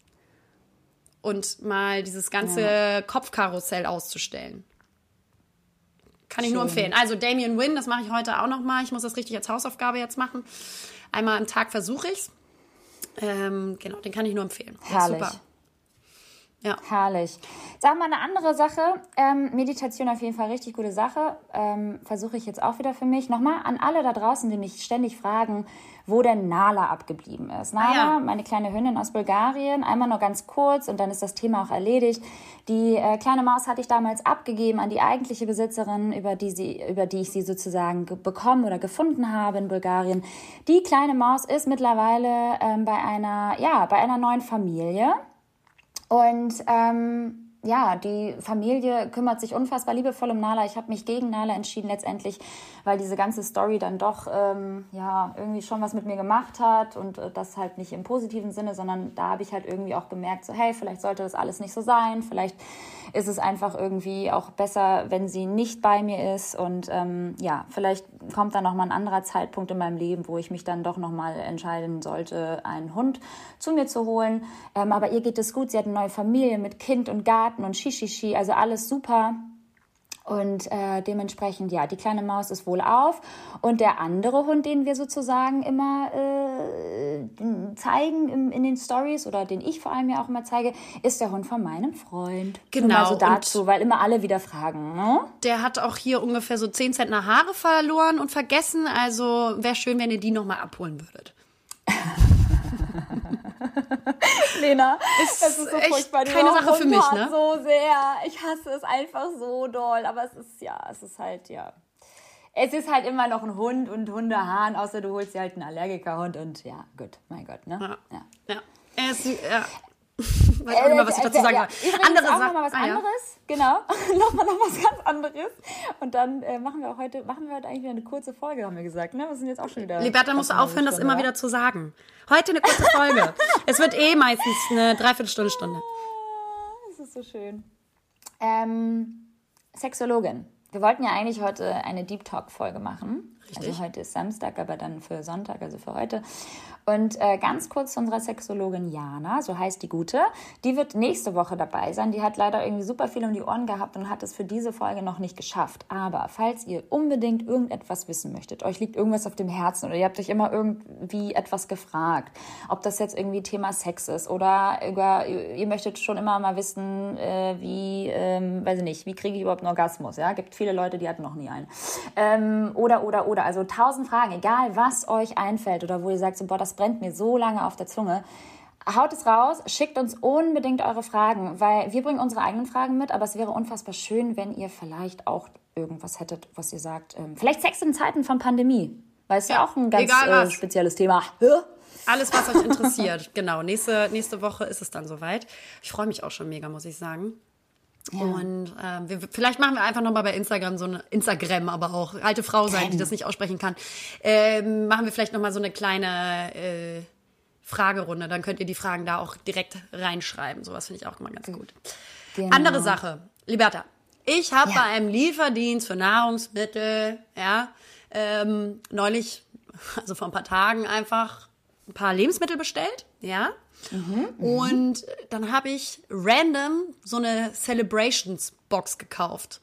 Und mal dieses ganze Kopfkarussell auszustellen. Kann ich nur Schön. empfehlen. Also Damien Wynn, das mache ich heute auch noch mal. Ich muss das richtig als Hausaufgabe jetzt machen. Einmal am Tag versuche ich's. Ähm, genau, den kann ich nur empfehlen. Herrlich. Super. Ja. Herrlich. Sag mal eine andere Sache. Ähm, Meditation auf jeden Fall richtig gute Sache. Ähm, Versuche ich jetzt auch wieder für mich. Nochmal an alle da draußen, die mich ständig fragen, wo denn Nala abgeblieben ist. Nala, Ah, ja. meine kleine Hündin aus Bulgarien, einmal nur ganz kurz und dann ist das Thema auch erledigt. Die äh, kleine Maus hatte ich damals abgegeben an die eigentliche Besitzerin, über die, sie, über die ich sie sozusagen ge- bekommen oder gefunden habe in Bulgarien. Die kleine Maus ist mittlerweile ähm, bei einer, ja, bei einer neuen Familie. Und ähm, ja, die Familie kümmert sich unfassbar liebevoll um Nala. Ich habe mich gegen Nala entschieden letztendlich, weil diese ganze Story dann doch ähm, ja irgendwie schon was mit mir gemacht hat und äh, das halt nicht im positiven Sinne, sondern da habe ich halt irgendwie auch gemerkt, so hey, vielleicht sollte das alles nicht so sein. Vielleicht ist es einfach irgendwie auch besser, wenn sie nicht bei mir ist und ähm, ja, vielleicht kommt dann noch mal ein anderer Zeitpunkt in meinem Leben, wo ich mich dann doch noch mal entscheiden sollte, einen Hund zu mir zu holen. Ähm, aber ihr geht es gut. Sie hat eine neue Familie mit Kind und Garten und Shishishi, also alles super. Und äh, dementsprechend, ja, die kleine Maus ist wohl auf. Und der andere Hund, den wir sozusagen immer äh, zeigen im, in den Stories oder den ich vor allem ja auch immer zeige, ist der Hund von meinem Freund. Genau, mal so und- dazu, weil immer alle wieder fragen. Ne? Der hat auch hier ungefähr so 10 Zentner Haare verloren und vergessen. Also wäre schön, wenn ihr die nochmal abholen würdet. Lena, Ist echt keine Dieser Sache für mich, ne? so sehr. Ich hasse es einfach so doll. Aber es ist, ja, es ist halt, ja. Es ist halt immer noch ein Hund und Hundehaaren, außer du holst dir halt einen Allergikerhund und ja, gut, mein Gott, ne? Ja. ja. Ja. Ist, ja. Weiß auch nicht mehr, was ich dazu sagen ja. soll. Übrigens Andere auch Sachen. noch mal was Ah, ja. anderes, genau. nochmal noch was ganz anderes. Und dann äh, machen wir auch heute, machen wir heute eigentlich wieder eine kurze Folge, haben wir gesagt, ne? Wir sind jetzt auch schon wieder. Liberta musst du aufhören, das immer wieder zu sagen. Heute eine kurze Folge. es wird eh meistens eine Dreiviertelstunde, Stunde. Ah, Es ist so schön. Ähm, Sexologin. Wir wollten ja eigentlich heute eine Deep Talk-Folge machen. Richtig. Also heute ist Samstag, aber dann für Sonntag, also für heute. Und äh, ganz kurz zu unserer Sexologin Jana, so heißt die Gute. Die wird nächste Woche dabei sein. Die hat leider irgendwie super viel um die Ohren gehabt und hat es für diese Folge noch nicht geschafft. Aber falls ihr unbedingt irgendetwas wissen möchtet, euch liegt irgendwas auf dem Herzen oder ihr habt euch immer irgendwie etwas gefragt, ob das jetzt irgendwie Thema Sex ist oder über, ihr möchtet schon immer mal wissen, äh, wie, ähm, weiß ich nicht, wie kriege ich überhaupt einen Orgasmus? Ja, gibt viele Leute, die hatten noch nie einen. Ähm, oder, oder, oder. Also tausend Fragen, egal was euch einfällt oder wo ihr sagt, so, boah, das brennt mir so lange auf der Zunge. Haut es raus, schickt uns unbedingt eure Fragen, weil wir bringen unsere eigenen Fragen mit, aber es wäre unfassbar schön, wenn ihr vielleicht auch irgendwas hättet, was ihr sagt. Ähm, vielleicht Sex in Zeiten von Pandemie, weil es ja, Ja, auch ein ganz äh, spezielles Thema. Ja? Alles, was euch interessiert. genau. Nächste, nächste Woche ist es dann soweit. Ich freue mich auch schon mega, muss ich sagen. Und ähm, wir, vielleicht machen wir einfach nochmal bei Instagram so eine Instagram, aber auch alte Frau sein, die das nicht aussprechen kann. Ähm, machen wir vielleicht nochmal so eine kleine äh, Fragerunde. Dann könnt ihr die Fragen da auch direkt reinschreiben. Sowas finde ich auch immer ganz gut. Genau. Andere Sache, Liberta. Ich habe Ja. bei einem Lieferdienst für Nahrungsmittel, ja, ähm, neulich, also vor ein paar Tagen einfach ein paar Lebensmittel bestellt, ja. Und dann habe ich random so eine Celebrations Box gekauft.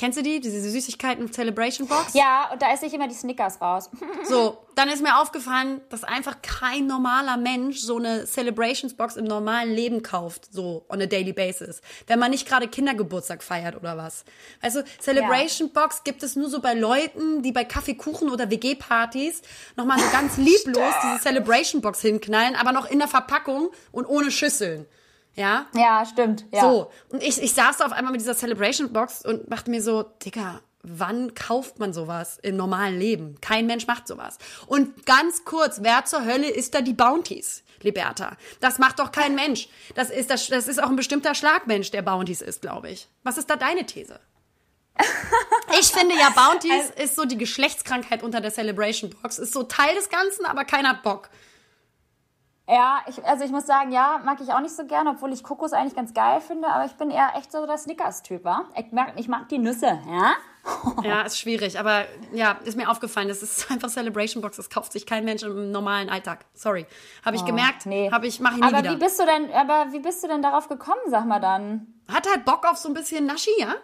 Kennst du die? Diese Süßigkeiten Celebration Box? Ja, und da esse ich immer die Snickers raus. So, dann ist mir aufgefallen, dass einfach kein normaler Mensch so eine Celebrations Box im normalen Leben kauft, so on a daily basis. Wenn man nicht gerade Kindergeburtstag feiert oder was. Weißt du, Celebration Box gibt es nur so bei Leuten, die bei Kaffeekuchen oder WG-Partys nochmal so ganz lieblos diese Celebration Box hinknallen, aber noch in der Verpackung und ohne Schüsseln. Ja? Ja, stimmt. Ja. So, und ich, ich saß da auf einmal mit dieser Celebration Box und dachte mir so, Digga, wann kauft man sowas im normalen Leben? Kein Mensch macht sowas. Und ganz kurz, wer zur Hölle ist da die Bounties? Liberta. Das macht doch kein Mensch. Das ist, das, das ist auch ein bestimmter Schlagmensch, der Bounties ist, glaube ich. Was ist da deine These? Ich finde ja, Bounties ist so die Geschlechtskrankheit unter der Celebration Box. Ist so Teil des Ganzen, aber keiner hat Bock. Ja, ich, also ich muss sagen, ja, mag ich auch nicht so gern, obwohl ich Kokos eigentlich ganz geil finde, aber ich bin eher echt so der Snickers-Typ, wa? Ich mag, ich mag die Nüsse, ja? Ja, ist schwierig, aber ja, ist mir aufgefallen, das ist einfach Celebration Box, das kauft sich kein Mensch im normalen Alltag. Sorry, habe ich gemerkt, Nee. habe ich mache ich nie aber wieder. wie bist du denn, aber wie bist du denn darauf gekommen, sag mal dann? Hat halt Bock auf so ein bisschen Naschi, ja?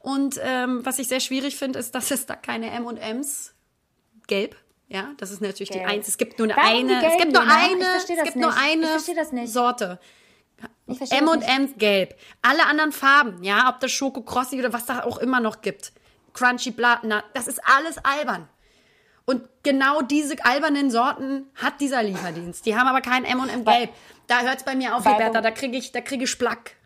Und ähm, was ich sehr schwierig finde, ist, dass es da keine M&Ms gelb ja, das ist natürlich die Gelb. eins. Es gibt nur eine, die eine es gibt nur eine, es gibt nur nicht. Ich eine. Sorte. Das nicht. M&M's gelb. Alle anderen Farben, ja, ob das Schoko Crossi oder was da auch immer noch gibt. Crunchy, bla, na, das ist alles albern. Und genau diese albernen Sorten hat dieser Lieferdienst. Die haben aber kein M&M gelb. Da hört's bei mir auf, the- Liberta, da kriege ich, da kriege ich Splack.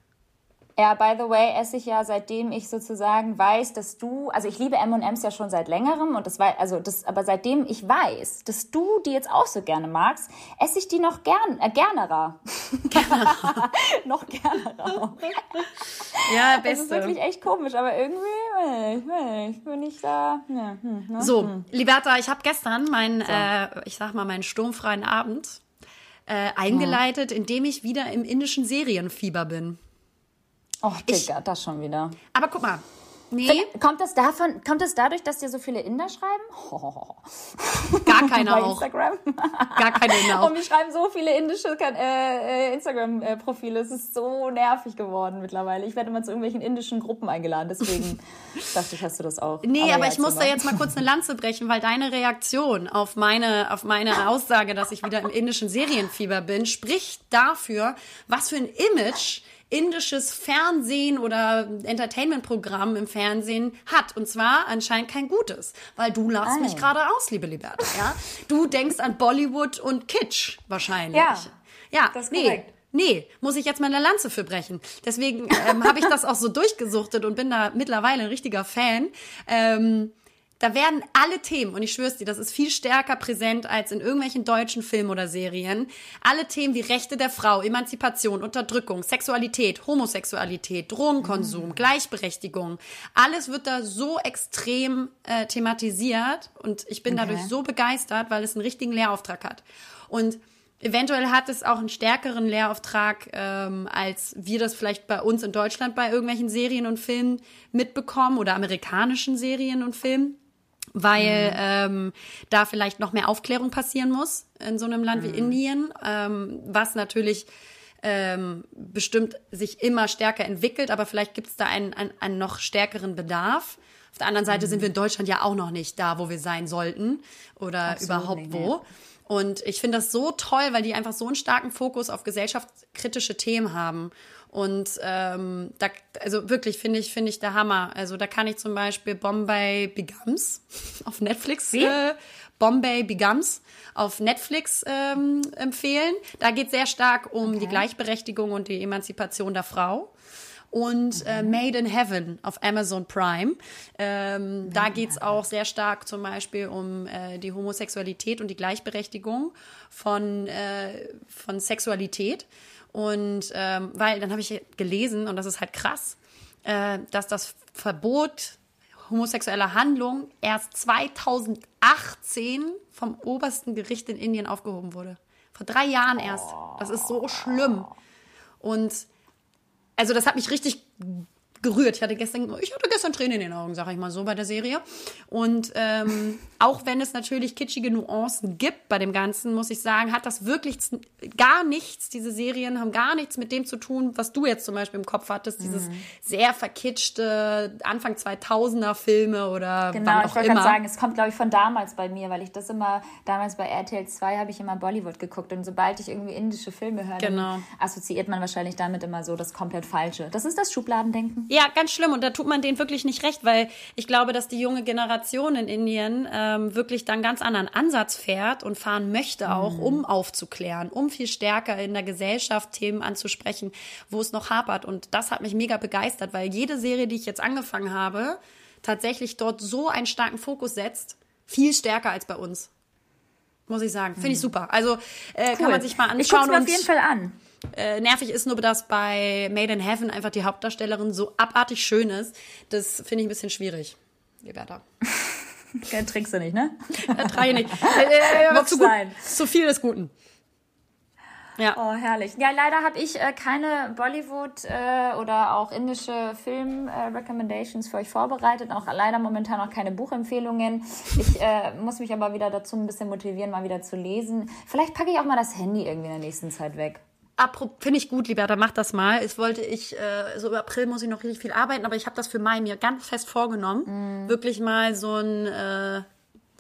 Ja, by the way, esse ich ja seitdem ich sozusagen weiß, dass du, also ich liebe M&M's ja schon seit längerem und das war, also das, aber seitdem ich weiß, dass du die jetzt auch so gerne magst, esse ich die noch gern, äh, gernerer. noch gernerer. Ja, Das ist wirklich echt komisch, aber irgendwie, ich, ich, bin ich da, ja, hm, ne? So, Liberta, ich habe gestern meinen, äh, ich sag mal, meinen sturmfreien Abend äh, eingeleitet, indem ich wieder im indischen Serienfieber bin. Oh, Digga, das schon wieder. Aber guck mal, nee, Kommt das davon, kommt das dadurch, dass dir so viele Inder schreiben? gar keiner Bei auch. Instagram? Gar keine Inder Und auch. mir schreiben so viele indische äh, äh, Instagram-Profile. Es ist so nervig geworden mittlerweile. Ich werde immer zu irgendwelchen indischen Gruppen eingeladen. Deswegen dachte ich, hast du das auch. Nee, aber, ja, ich muss da jetzt mal kurz eine Lanze brechen, weil deine Reaktion auf meine, auf meine Aussage, dass ich wieder im indischen Serienfieber bin, spricht dafür, was für ein Image indisches Fernsehen oder Entertainment-Programm im Fernsehen hat. Und zwar anscheinend kein gutes. Weil du lachst Ei. mich gerade aus, liebe Liberta, ja? Du denkst an Bollywood und Kitsch wahrscheinlich. Ja, ja das ist nee. korrekt. Nee, muss ich jetzt mal eine Lanze für brechen. Deswegen ähm, habe ich das auch so durchgesuchtet und bin da mittlerweile ein richtiger Fan. Ähm, da werden alle Themen, und ich schwör's dir, das ist viel stärker präsent als in irgendwelchen deutschen Filmen oder Serien, alle Themen wie Rechte der Frau, Emanzipation, Unterdrückung, Sexualität, Homosexualität, Drogenkonsum, Gleichberechtigung, alles wird da so extrem äh, thematisiert und ich bin dadurch Okay. so begeistert, weil es einen richtigen Lehrauftrag hat. Und Eventuell hat es auch einen stärkeren Lehrauftrag, ähm, als wir das vielleicht bei uns in Deutschland bei irgendwelchen Serien und Filmen mitbekommen oder amerikanischen Serien und Filmen, weil ähm, da vielleicht noch mehr Aufklärung passieren muss in so einem Land wie Indien, ähm, was natürlich ähm, bestimmt sich immer stärker entwickelt, aber vielleicht gibt es da einen, einen, einen noch stärkeren Bedarf. Auf der anderen Seite sind wir in Deutschland ja auch noch nicht da, wo wir sein sollten oder Absolut überhaupt nicht, wo. Und ich finde das so toll, weil die einfach so einen starken Fokus auf gesellschaftskritische Themen haben. Und ähm, da, also wirklich finde ich, finde ich der Hammer. Also da kann ich zum Beispiel Bombay Begums auf Netflix Wie? äh, Bombay Begums auf Netflix ähm, empfehlen. Da geht sehr stark um die Gleichberechtigung und die Emanzipation der Frau. Und äh, Made in Heaven auf Amazon Prime. Ähm, da geht's auch sehr stark zum Beispiel um äh, die Homosexualität und die Gleichberechtigung von, äh, von Sexualität. Und ähm, weil dann habe ich gelesen, und das ist halt krass, äh, dass das Verbot homosexueller Handlung erst 2018 vom obersten Gericht in Indien aufgehoben wurde. Vor drei Jahren erst. Das ist so schlimm. Und also das hat mich richtig gerührt. Ich hatte gestern, ich hatte gestern Tränen in den Augen, sag ich mal so, bei der Serie. Und ähm, auch wenn es natürlich kitschige Nuancen gibt bei dem Ganzen, muss ich sagen, hat das wirklich gar nichts, diese Serien haben gar nichts mit dem zu tun, was du jetzt zum Beispiel im Kopf hattest, dieses Mhm. sehr verkitschte Anfang 2000er Filme oder Genau, wann ich auch wollte immer. gerade sagen, es kommt, glaube ich, von damals bei mir, weil ich das immer, damals bei RTL 2 habe ich immer Bollywood geguckt und sobald ich irgendwie indische Filme höre, Genau. assoziiert man wahrscheinlich damit immer so das komplett Falsche. Das ist das Schubladendenken. Ja, ganz schlimm. Und da tut man denen wirklich nicht recht, weil ich glaube, dass die junge Generation in Indien ähm, wirklich dann ganz anderen Ansatz fährt und fahren möchte auch, um aufzuklären, um viel stärker in der Gesellschaft Themen anzusprechen, wo es noch hapert. Und das hat mich mega begeistert, weil jede Serie, die ich jetzt angefangen habe, tatsächlich dort so einen starken Fokus setzt, viel stärker als bei uns. Muss ich sagen. Finde ich super. Also äh, kann man sich mal Ich gucke anschauen. mir auf jeden Fall an. Äh, nervig ist nur, dass bei Made in Heaven einfach die Hauptdarstellerin so abartig schön ist. Das finde ich ein bisschen schwierig. Liberta. Ja, trinkst du nicht, ne? Äh, drei nicht. Äh, äh, zu, gut, zu viel des Guten. Ja. Oh, herrlich. Ja, leider habe ich äh, keine Bollywood äh, oder auch indische Film-Recommendations für euch vorbereitet. Auch leider momentan auch keine Buchempfehlungen. Ich äh, muss mich aber wieder dazu ein bisschen motivieren, mal wieder zu lesen. Vielleicht packe ich auch mal das Handy irgendwie in der nächsten Zeit weg. Finde ich gut, Liberta, mach das mal. Es wollte ich, äh, so im April muss ich noch richtig viel arbeiten, aber ich habe das für Mai mir ganz fest vorgenommen. Wirklich mal so ein, äh,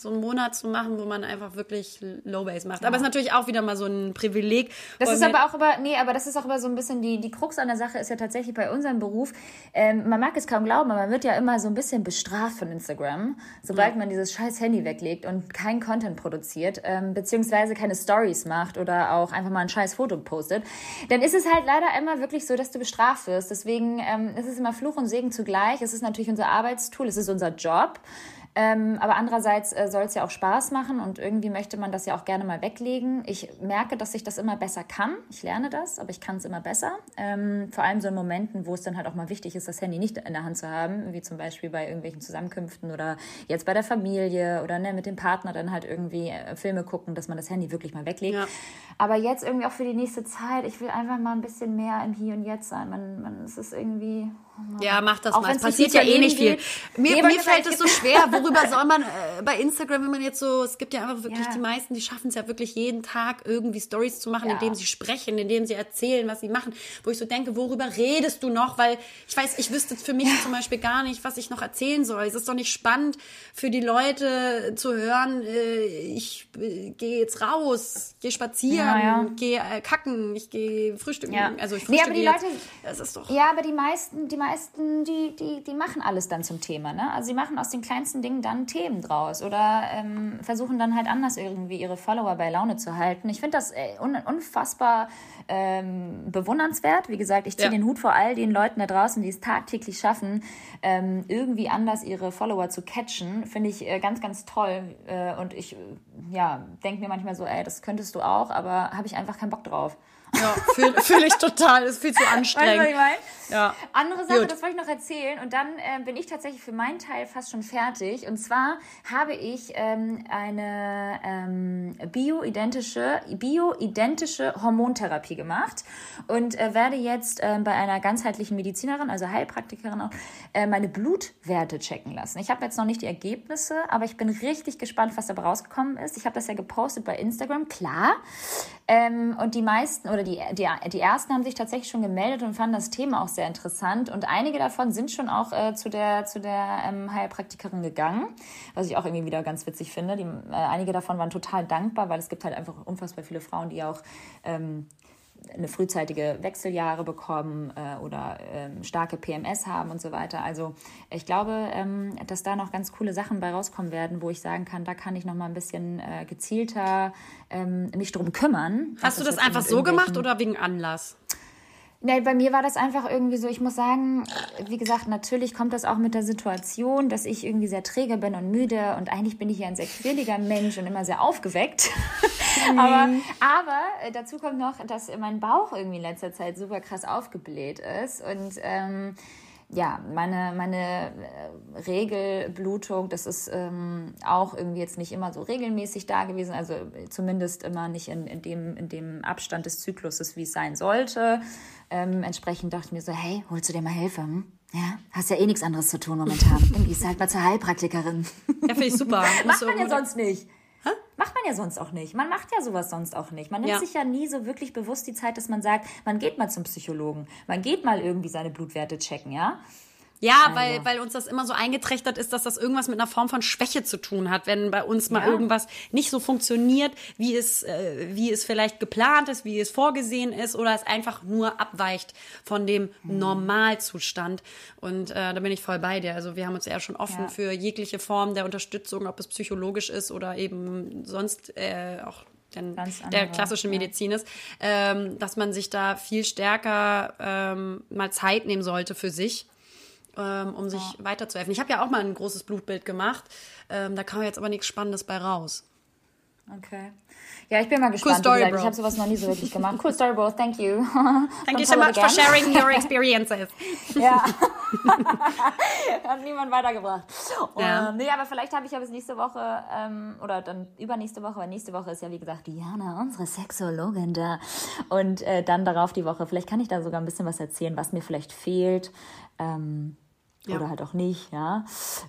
so einen Monat zu machen, wo man einfach wirklich Low Base macht. Ja. Aber es ist natürlich auch wieder mal so ein Privileg. Das ist aber auch über, nee, aber das ist auch über so ein bisschen die, die Krux an der Sache ist ja tatsächlich bei unserem Beruf, ähm, man mag es kaum glauben, aber man wird ja immer so ein bisschen bestraft von Instagram, sobald ja. man dieses scheiß Handy weglegt und kein Content produziert, ähm, beziehungsweise keine Stories macht oder auch einfach mal ein scheiß Foto postet, dann ist es halt leider immer wirklich so, dass du bestraft wirst. Deswegen ähm, ist es immer Fluch und Segen zugleich. Es ist natürlich unser Arbeitstool, es ist unser Job. Ähm, aber andererseits äh, soll es ja auch Spaß machen und irgendwie möchte man das ja auch gerne mal weglegen. Ich merke, dass ich das immer besser kann. Ich lerne das, aber ich kann es immer besser. Ähm, vor allem so in Momenten, wo es dann halt auch mal wichtig ist, das Handy nicht in der Hand zu haben, wie zum Beispiel bei irgendwelchen Zusammenkünften oder jetzt bei der Familie oder ne, mit dem Partner dann halt irgendwie äh, Filme gucken, dass man das Handy wirklich mal weglegt. Ja. Aber jetzt irgendwie auch für die nächste Zeit, ich will einfach mal ein bisschen mehr im Hier und Jetzt sein. Man, man, es ist irgendwie ja, mach das auch mal. Es passiert ja eh nicht viel. Mir, mir fällt es so schwer. Worüber soll man äh, bei Instagram, wenn man jetzt so, es gibt ja einfach wirklich ja. die meisten, die schaffen es ja wirklich jeden Tag irgendwie Stories zu machen, ja. indem sie sprechen, indem sie erzählen, was sie machen. Wo ich so denke, worüber redest du noch? Weil ich weiß, ich wüsste für mich ja. zum Beispiel gar nicht, was ich noch erzählen soll. Es ist doch nicht spannend für die Leute zu hören, äh, ich äh, gehe jetzt raus, gehe spazieren, gehe äh, kacken, ich gehe frühstücken. Also ich frühstücke nee, aber die Leute, das ist doch. Ja, aber die meisten, die meisten meisten, die, die, die machen alles dann zum Thema. Ne? Also sie machen aus den kleinsten Dingen dann Themen draus oder ähm, versuchen dann halt anders irgendwie ihre Follower bei Laune zu halten. Ich finde das äh, un unfassbar ähm, bewundernswert. Wie gesagt, ich ziehe ja. den Hut vor all den Leuten da draußen, die es tagtäglich schaffen, ähm, irgendwie anders ihre Follower zu catchen. Finde ich äh, ganz, ganz toll. Äh, und ich ja, denke mir manchmal so, ey, das könntest du auch, aber habe ich einfach keinen Bock drauf. Ja, fühle fühl ich total. Das ist viel zu anstrengend. Weißt du, was ich meine? Ja. Andere Sache, Gut. das wollte ich noch erzählen. Und dann äh, bin ich tatsächlich für meinen Teil fast schon fertig. Und zwar habe ich ähm, eine ähm, bioidentische, bioidentische Hormontherapie gemacht und äh, werde jetzt äh, bei einer ganzheitlichen Medizinerin, also Heilpraktikerin auch, äh, meine Blutwerte checken lassen. Ich habe jetzt noch nicht die Ergebnisse, aber ich bin richtig gespannt, was dabei rausgekommen ist. Ich habe das ja gepostet bei Instagram, klar. Ähm, und die meisten oder die, die, die ersten haben sich tatsächlich schon gemeldet und fanden das Thema auch sehr sehr interessant. Und einige davon sind schon auch äh, zu der, zu der ähm, Heilpraktikerin gegangen, was ich auch irgendwie wieder ganz witzig finde. Die, äh, einige davon waren total dankbar, weil es gibt halt einfach unfassbar viele Frauen, die auch ähm, eine frühzeitige Wechseljahre bekommen äh, oder ähm, starke PMS haben und so weiter. Also ich glaube, ähm, dass da noch ganz coole Sachen bei rauskommen werden, wo ich sagen kann, da kann ich noch mal ein bisschen äh, gezielter ähm, mich drum kümmern. Hast du das einfach so gemacht oder wegen Anlass? Nee, bei mir war das einfach irgendwie so, ich muss sagen, wie gesagt, natürlich kommt das auch mit der Situation, dass ich irgendwie sehr träge bin und müde und eigentlich bin ich ja ein sehr quirliger Mensch und immer sehr aufgeweckt. aber, mhm. aber äh, dazu kommt noch, dass mein Bauch irgendwie in letzter Zeit super krass aufgebläht ist und ähm, ja, meine, meine äh, Regelblutung, das ist ähm, auch irgendwie jetzt nicht immer so regelmäßig da gewesen, also zumindest immer nicht in, in, dem, in dem Abstand des Zykluses, wie es sein sollte. Ähm, entsprechend dachte ich mir so, hey, holst du dir mal Hilfe? Hm? Ja, hast ja eh nichts anderes zu tun momentan. Dann gehst du halt mal zur Heilpraktikerin. Ja, finde ich super. Macht man ja sonst nicht. Hä? Macht man ja sonst auch nicht. Man macht ja sowas sonst auch nicht. Man nimmt ja. sich ja nie so wirklich bewusst die Zeit, dass man sagt, man geht mal zum Psychologen. Man geht mal irgendwie seine Blutwerte checken, ja? Ja, also. weil, weil uns das immer so eingetrichtert ist, dass das irgendwas mit einer Form von Schwäche zu tun hat, wenn bei uns mal ja. irgendwas nicht so funktioniert, wie es, äh, wie es vielleicht geplant ist, wie es vorgesehen ist, oder es einfach nur abweicht von dem mhm. Normalzustand. Und äh, da bin ich voll bei dir. Also wir haben uns eher schon offen ja. für jegliche Form der Unterstützung, ob es psychologisch ist oder eben sonst äh, auch denn der klassische Medizin ist, ähm, dass man sich da viel stärker ähm, mal Zeit nehmen sollte für sich ähm, um sich ja. weiterzuhelfen. Ich habe ja auch mal ein großes Blutbild gemacht. Ähm, da kam jetzt aber nichts Spannendes bei raus. Okay. Ja, ich bin mal gespannt. Cool story, gesagt, ich habe sowas noch nie so wirklich gemacht. Cool story, bro. Thank you. Thank you so much again. for sharing your experiences. ja. Hat niemand weitergebracht. Ja. nee, aber vielleicht habe ich ja bis nächste Woche ähm, oder dann übernächste Woche, weil nächste Woche ist ja wie gesagt Diana, unsere Sexologin da. Und äh, dann darauf die Woche. Vielleicht kann ich da sogar ein bisschen was erzählen, was mir vielleicht fehlt. Ähm, ja. Oder halt auch nicht, ja.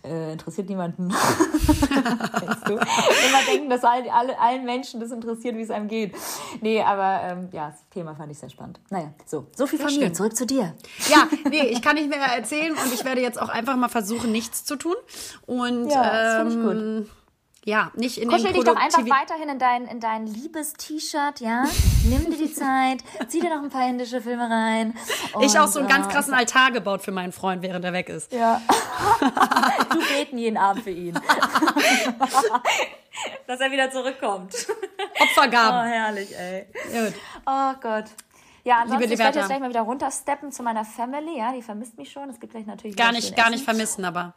Äh, interessiert niemanden. du? Immer denken, dass all, alle, allen Menschen das interessiert, wie es einem geht. Nee, aber ähm, ja, das Thema fand ich sehr spannend. Naja, so, so viel von das mir. Zurück zu dir. Ja, nee, ich kann nicht mehr erzählen und ich werde jetzt auch einfach mal versuchen, nichts zu tun. Und ja, das ähm, ich gut ja, nicht in Kuschel dich doch einfach weiterhin in dein, in dein Liebes-T-Shirt, ja? Nimm dir die Zeit, zieh dir noch ein paar indische Filme rein. Ich auch so einen ganz äh, krassen Altar gebaut für meinen Freund, während er weg ist. Ja. du beten jeden Abend für ihn. Dass er wieder zurückkommt. Oh, Opfergaben. herrlich, ey. Gut. Oh Gott. Ja, ansonsten, Liebe ich werde jetzt gleich mal wieder runtersteppen zu meiner Family. Ja, die vermisst mich schon. Es gibt gleich natürlich Gar nicht, gar Essen. nicht vermissen, aber.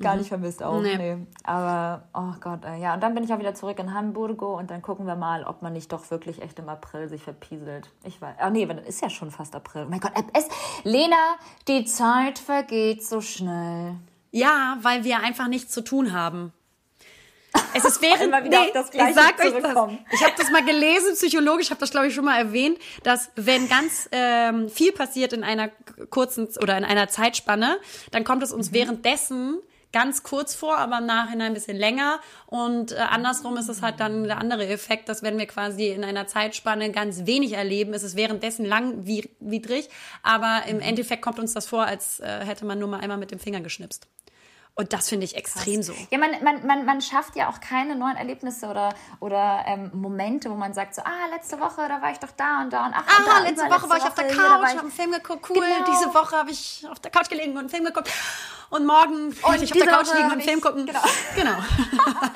Gar nicht vermisst auch. Nee. Nee. Aber, oh Gott, ey. ja. Und dann bin ich auch wieder zurück in Hamburgo und dann gucken wir mal, ob man nicht doch wirklich echt im April sich verpieselt. Ich weiß. Oh nee, dann ist ja schon fast April. Oh mein Gott, es, Lena, die Zeit vergeht so schnell. Ja, weil wir einfach nichts zu tun haben. Es ist während Gleiche ich sag euch das. Ich habe das mal gelesen, psychologisch, habe das glaube ich schon mal erwähnt, dass wenn ganz ähm, viel passiert in einer kurzen oder in einer Zeitspanne, dann kommt es Mhm. uns währenddessen ganz kurz vor, aber im Nachhinein ein bisschen länger. Und äh, andersrum ist es halt dann der andere Effekt, dass wenn wir quasi in einer Zeitspanne ganz wenig erleben, ist es währenddessen langwidrig, aber im Endeffekt kommt uns das vor, als äh, hätte man nur mal einmal mit dem Finger geschnipst. Und das finde ich extrem so. Ja, man, man, man, man schafft ja auch keine neuen Erlebnisse oder, oder ähm, Momente, wo man sagt so, ah, letzte Woche, da war ich doch da und da und ach, und Ah, da, letzte Woche war ich auf der hier, Couch, ich- habe einen Film geguckt, cool. Genau. Diese Woche habe ich auf der Couch gelegen und einen Film geguckt. Und morgen werde ich auf der Couch Woche liegen und einen Film gucken. genau. genau.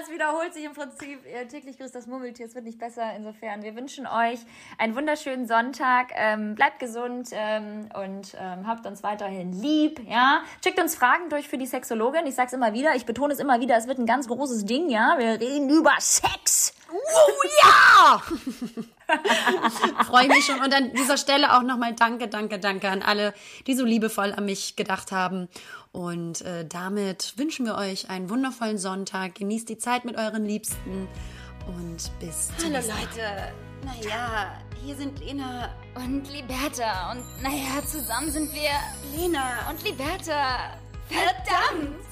Es wiederholt sich im Prinzip äh, täglich grüßt das Murmeltier. Es wird nicht besser. Insofern, wir wünschen euch einen wunderschönen Sonntag. Ähm, bleibt gesund ähm, und ähm, habt uns weiterhin lieb. Ja, schickt uns Fragen durch für die Sexologin. Ich sag's immer wieder. Ich betone es immer wieder. Es wird ein ganz großes Ding. Ja, wir reden über Sex. Oh ja! Freue mich schon. Und an dieser Stelle auch nochmal danke, danke, danke an alle, die so liebevoll an mich gedacht haben. Und äh, damit wünschen wir euch einen wundervollen Sonntag. Genießt die Zeit mit euren Liebsten. Und bis zum nächsten Mal. Leute. Naja, hier sind Lena. Und Liberta. Und naja, zusammen sind wir Lena und Liberta. Verdammt!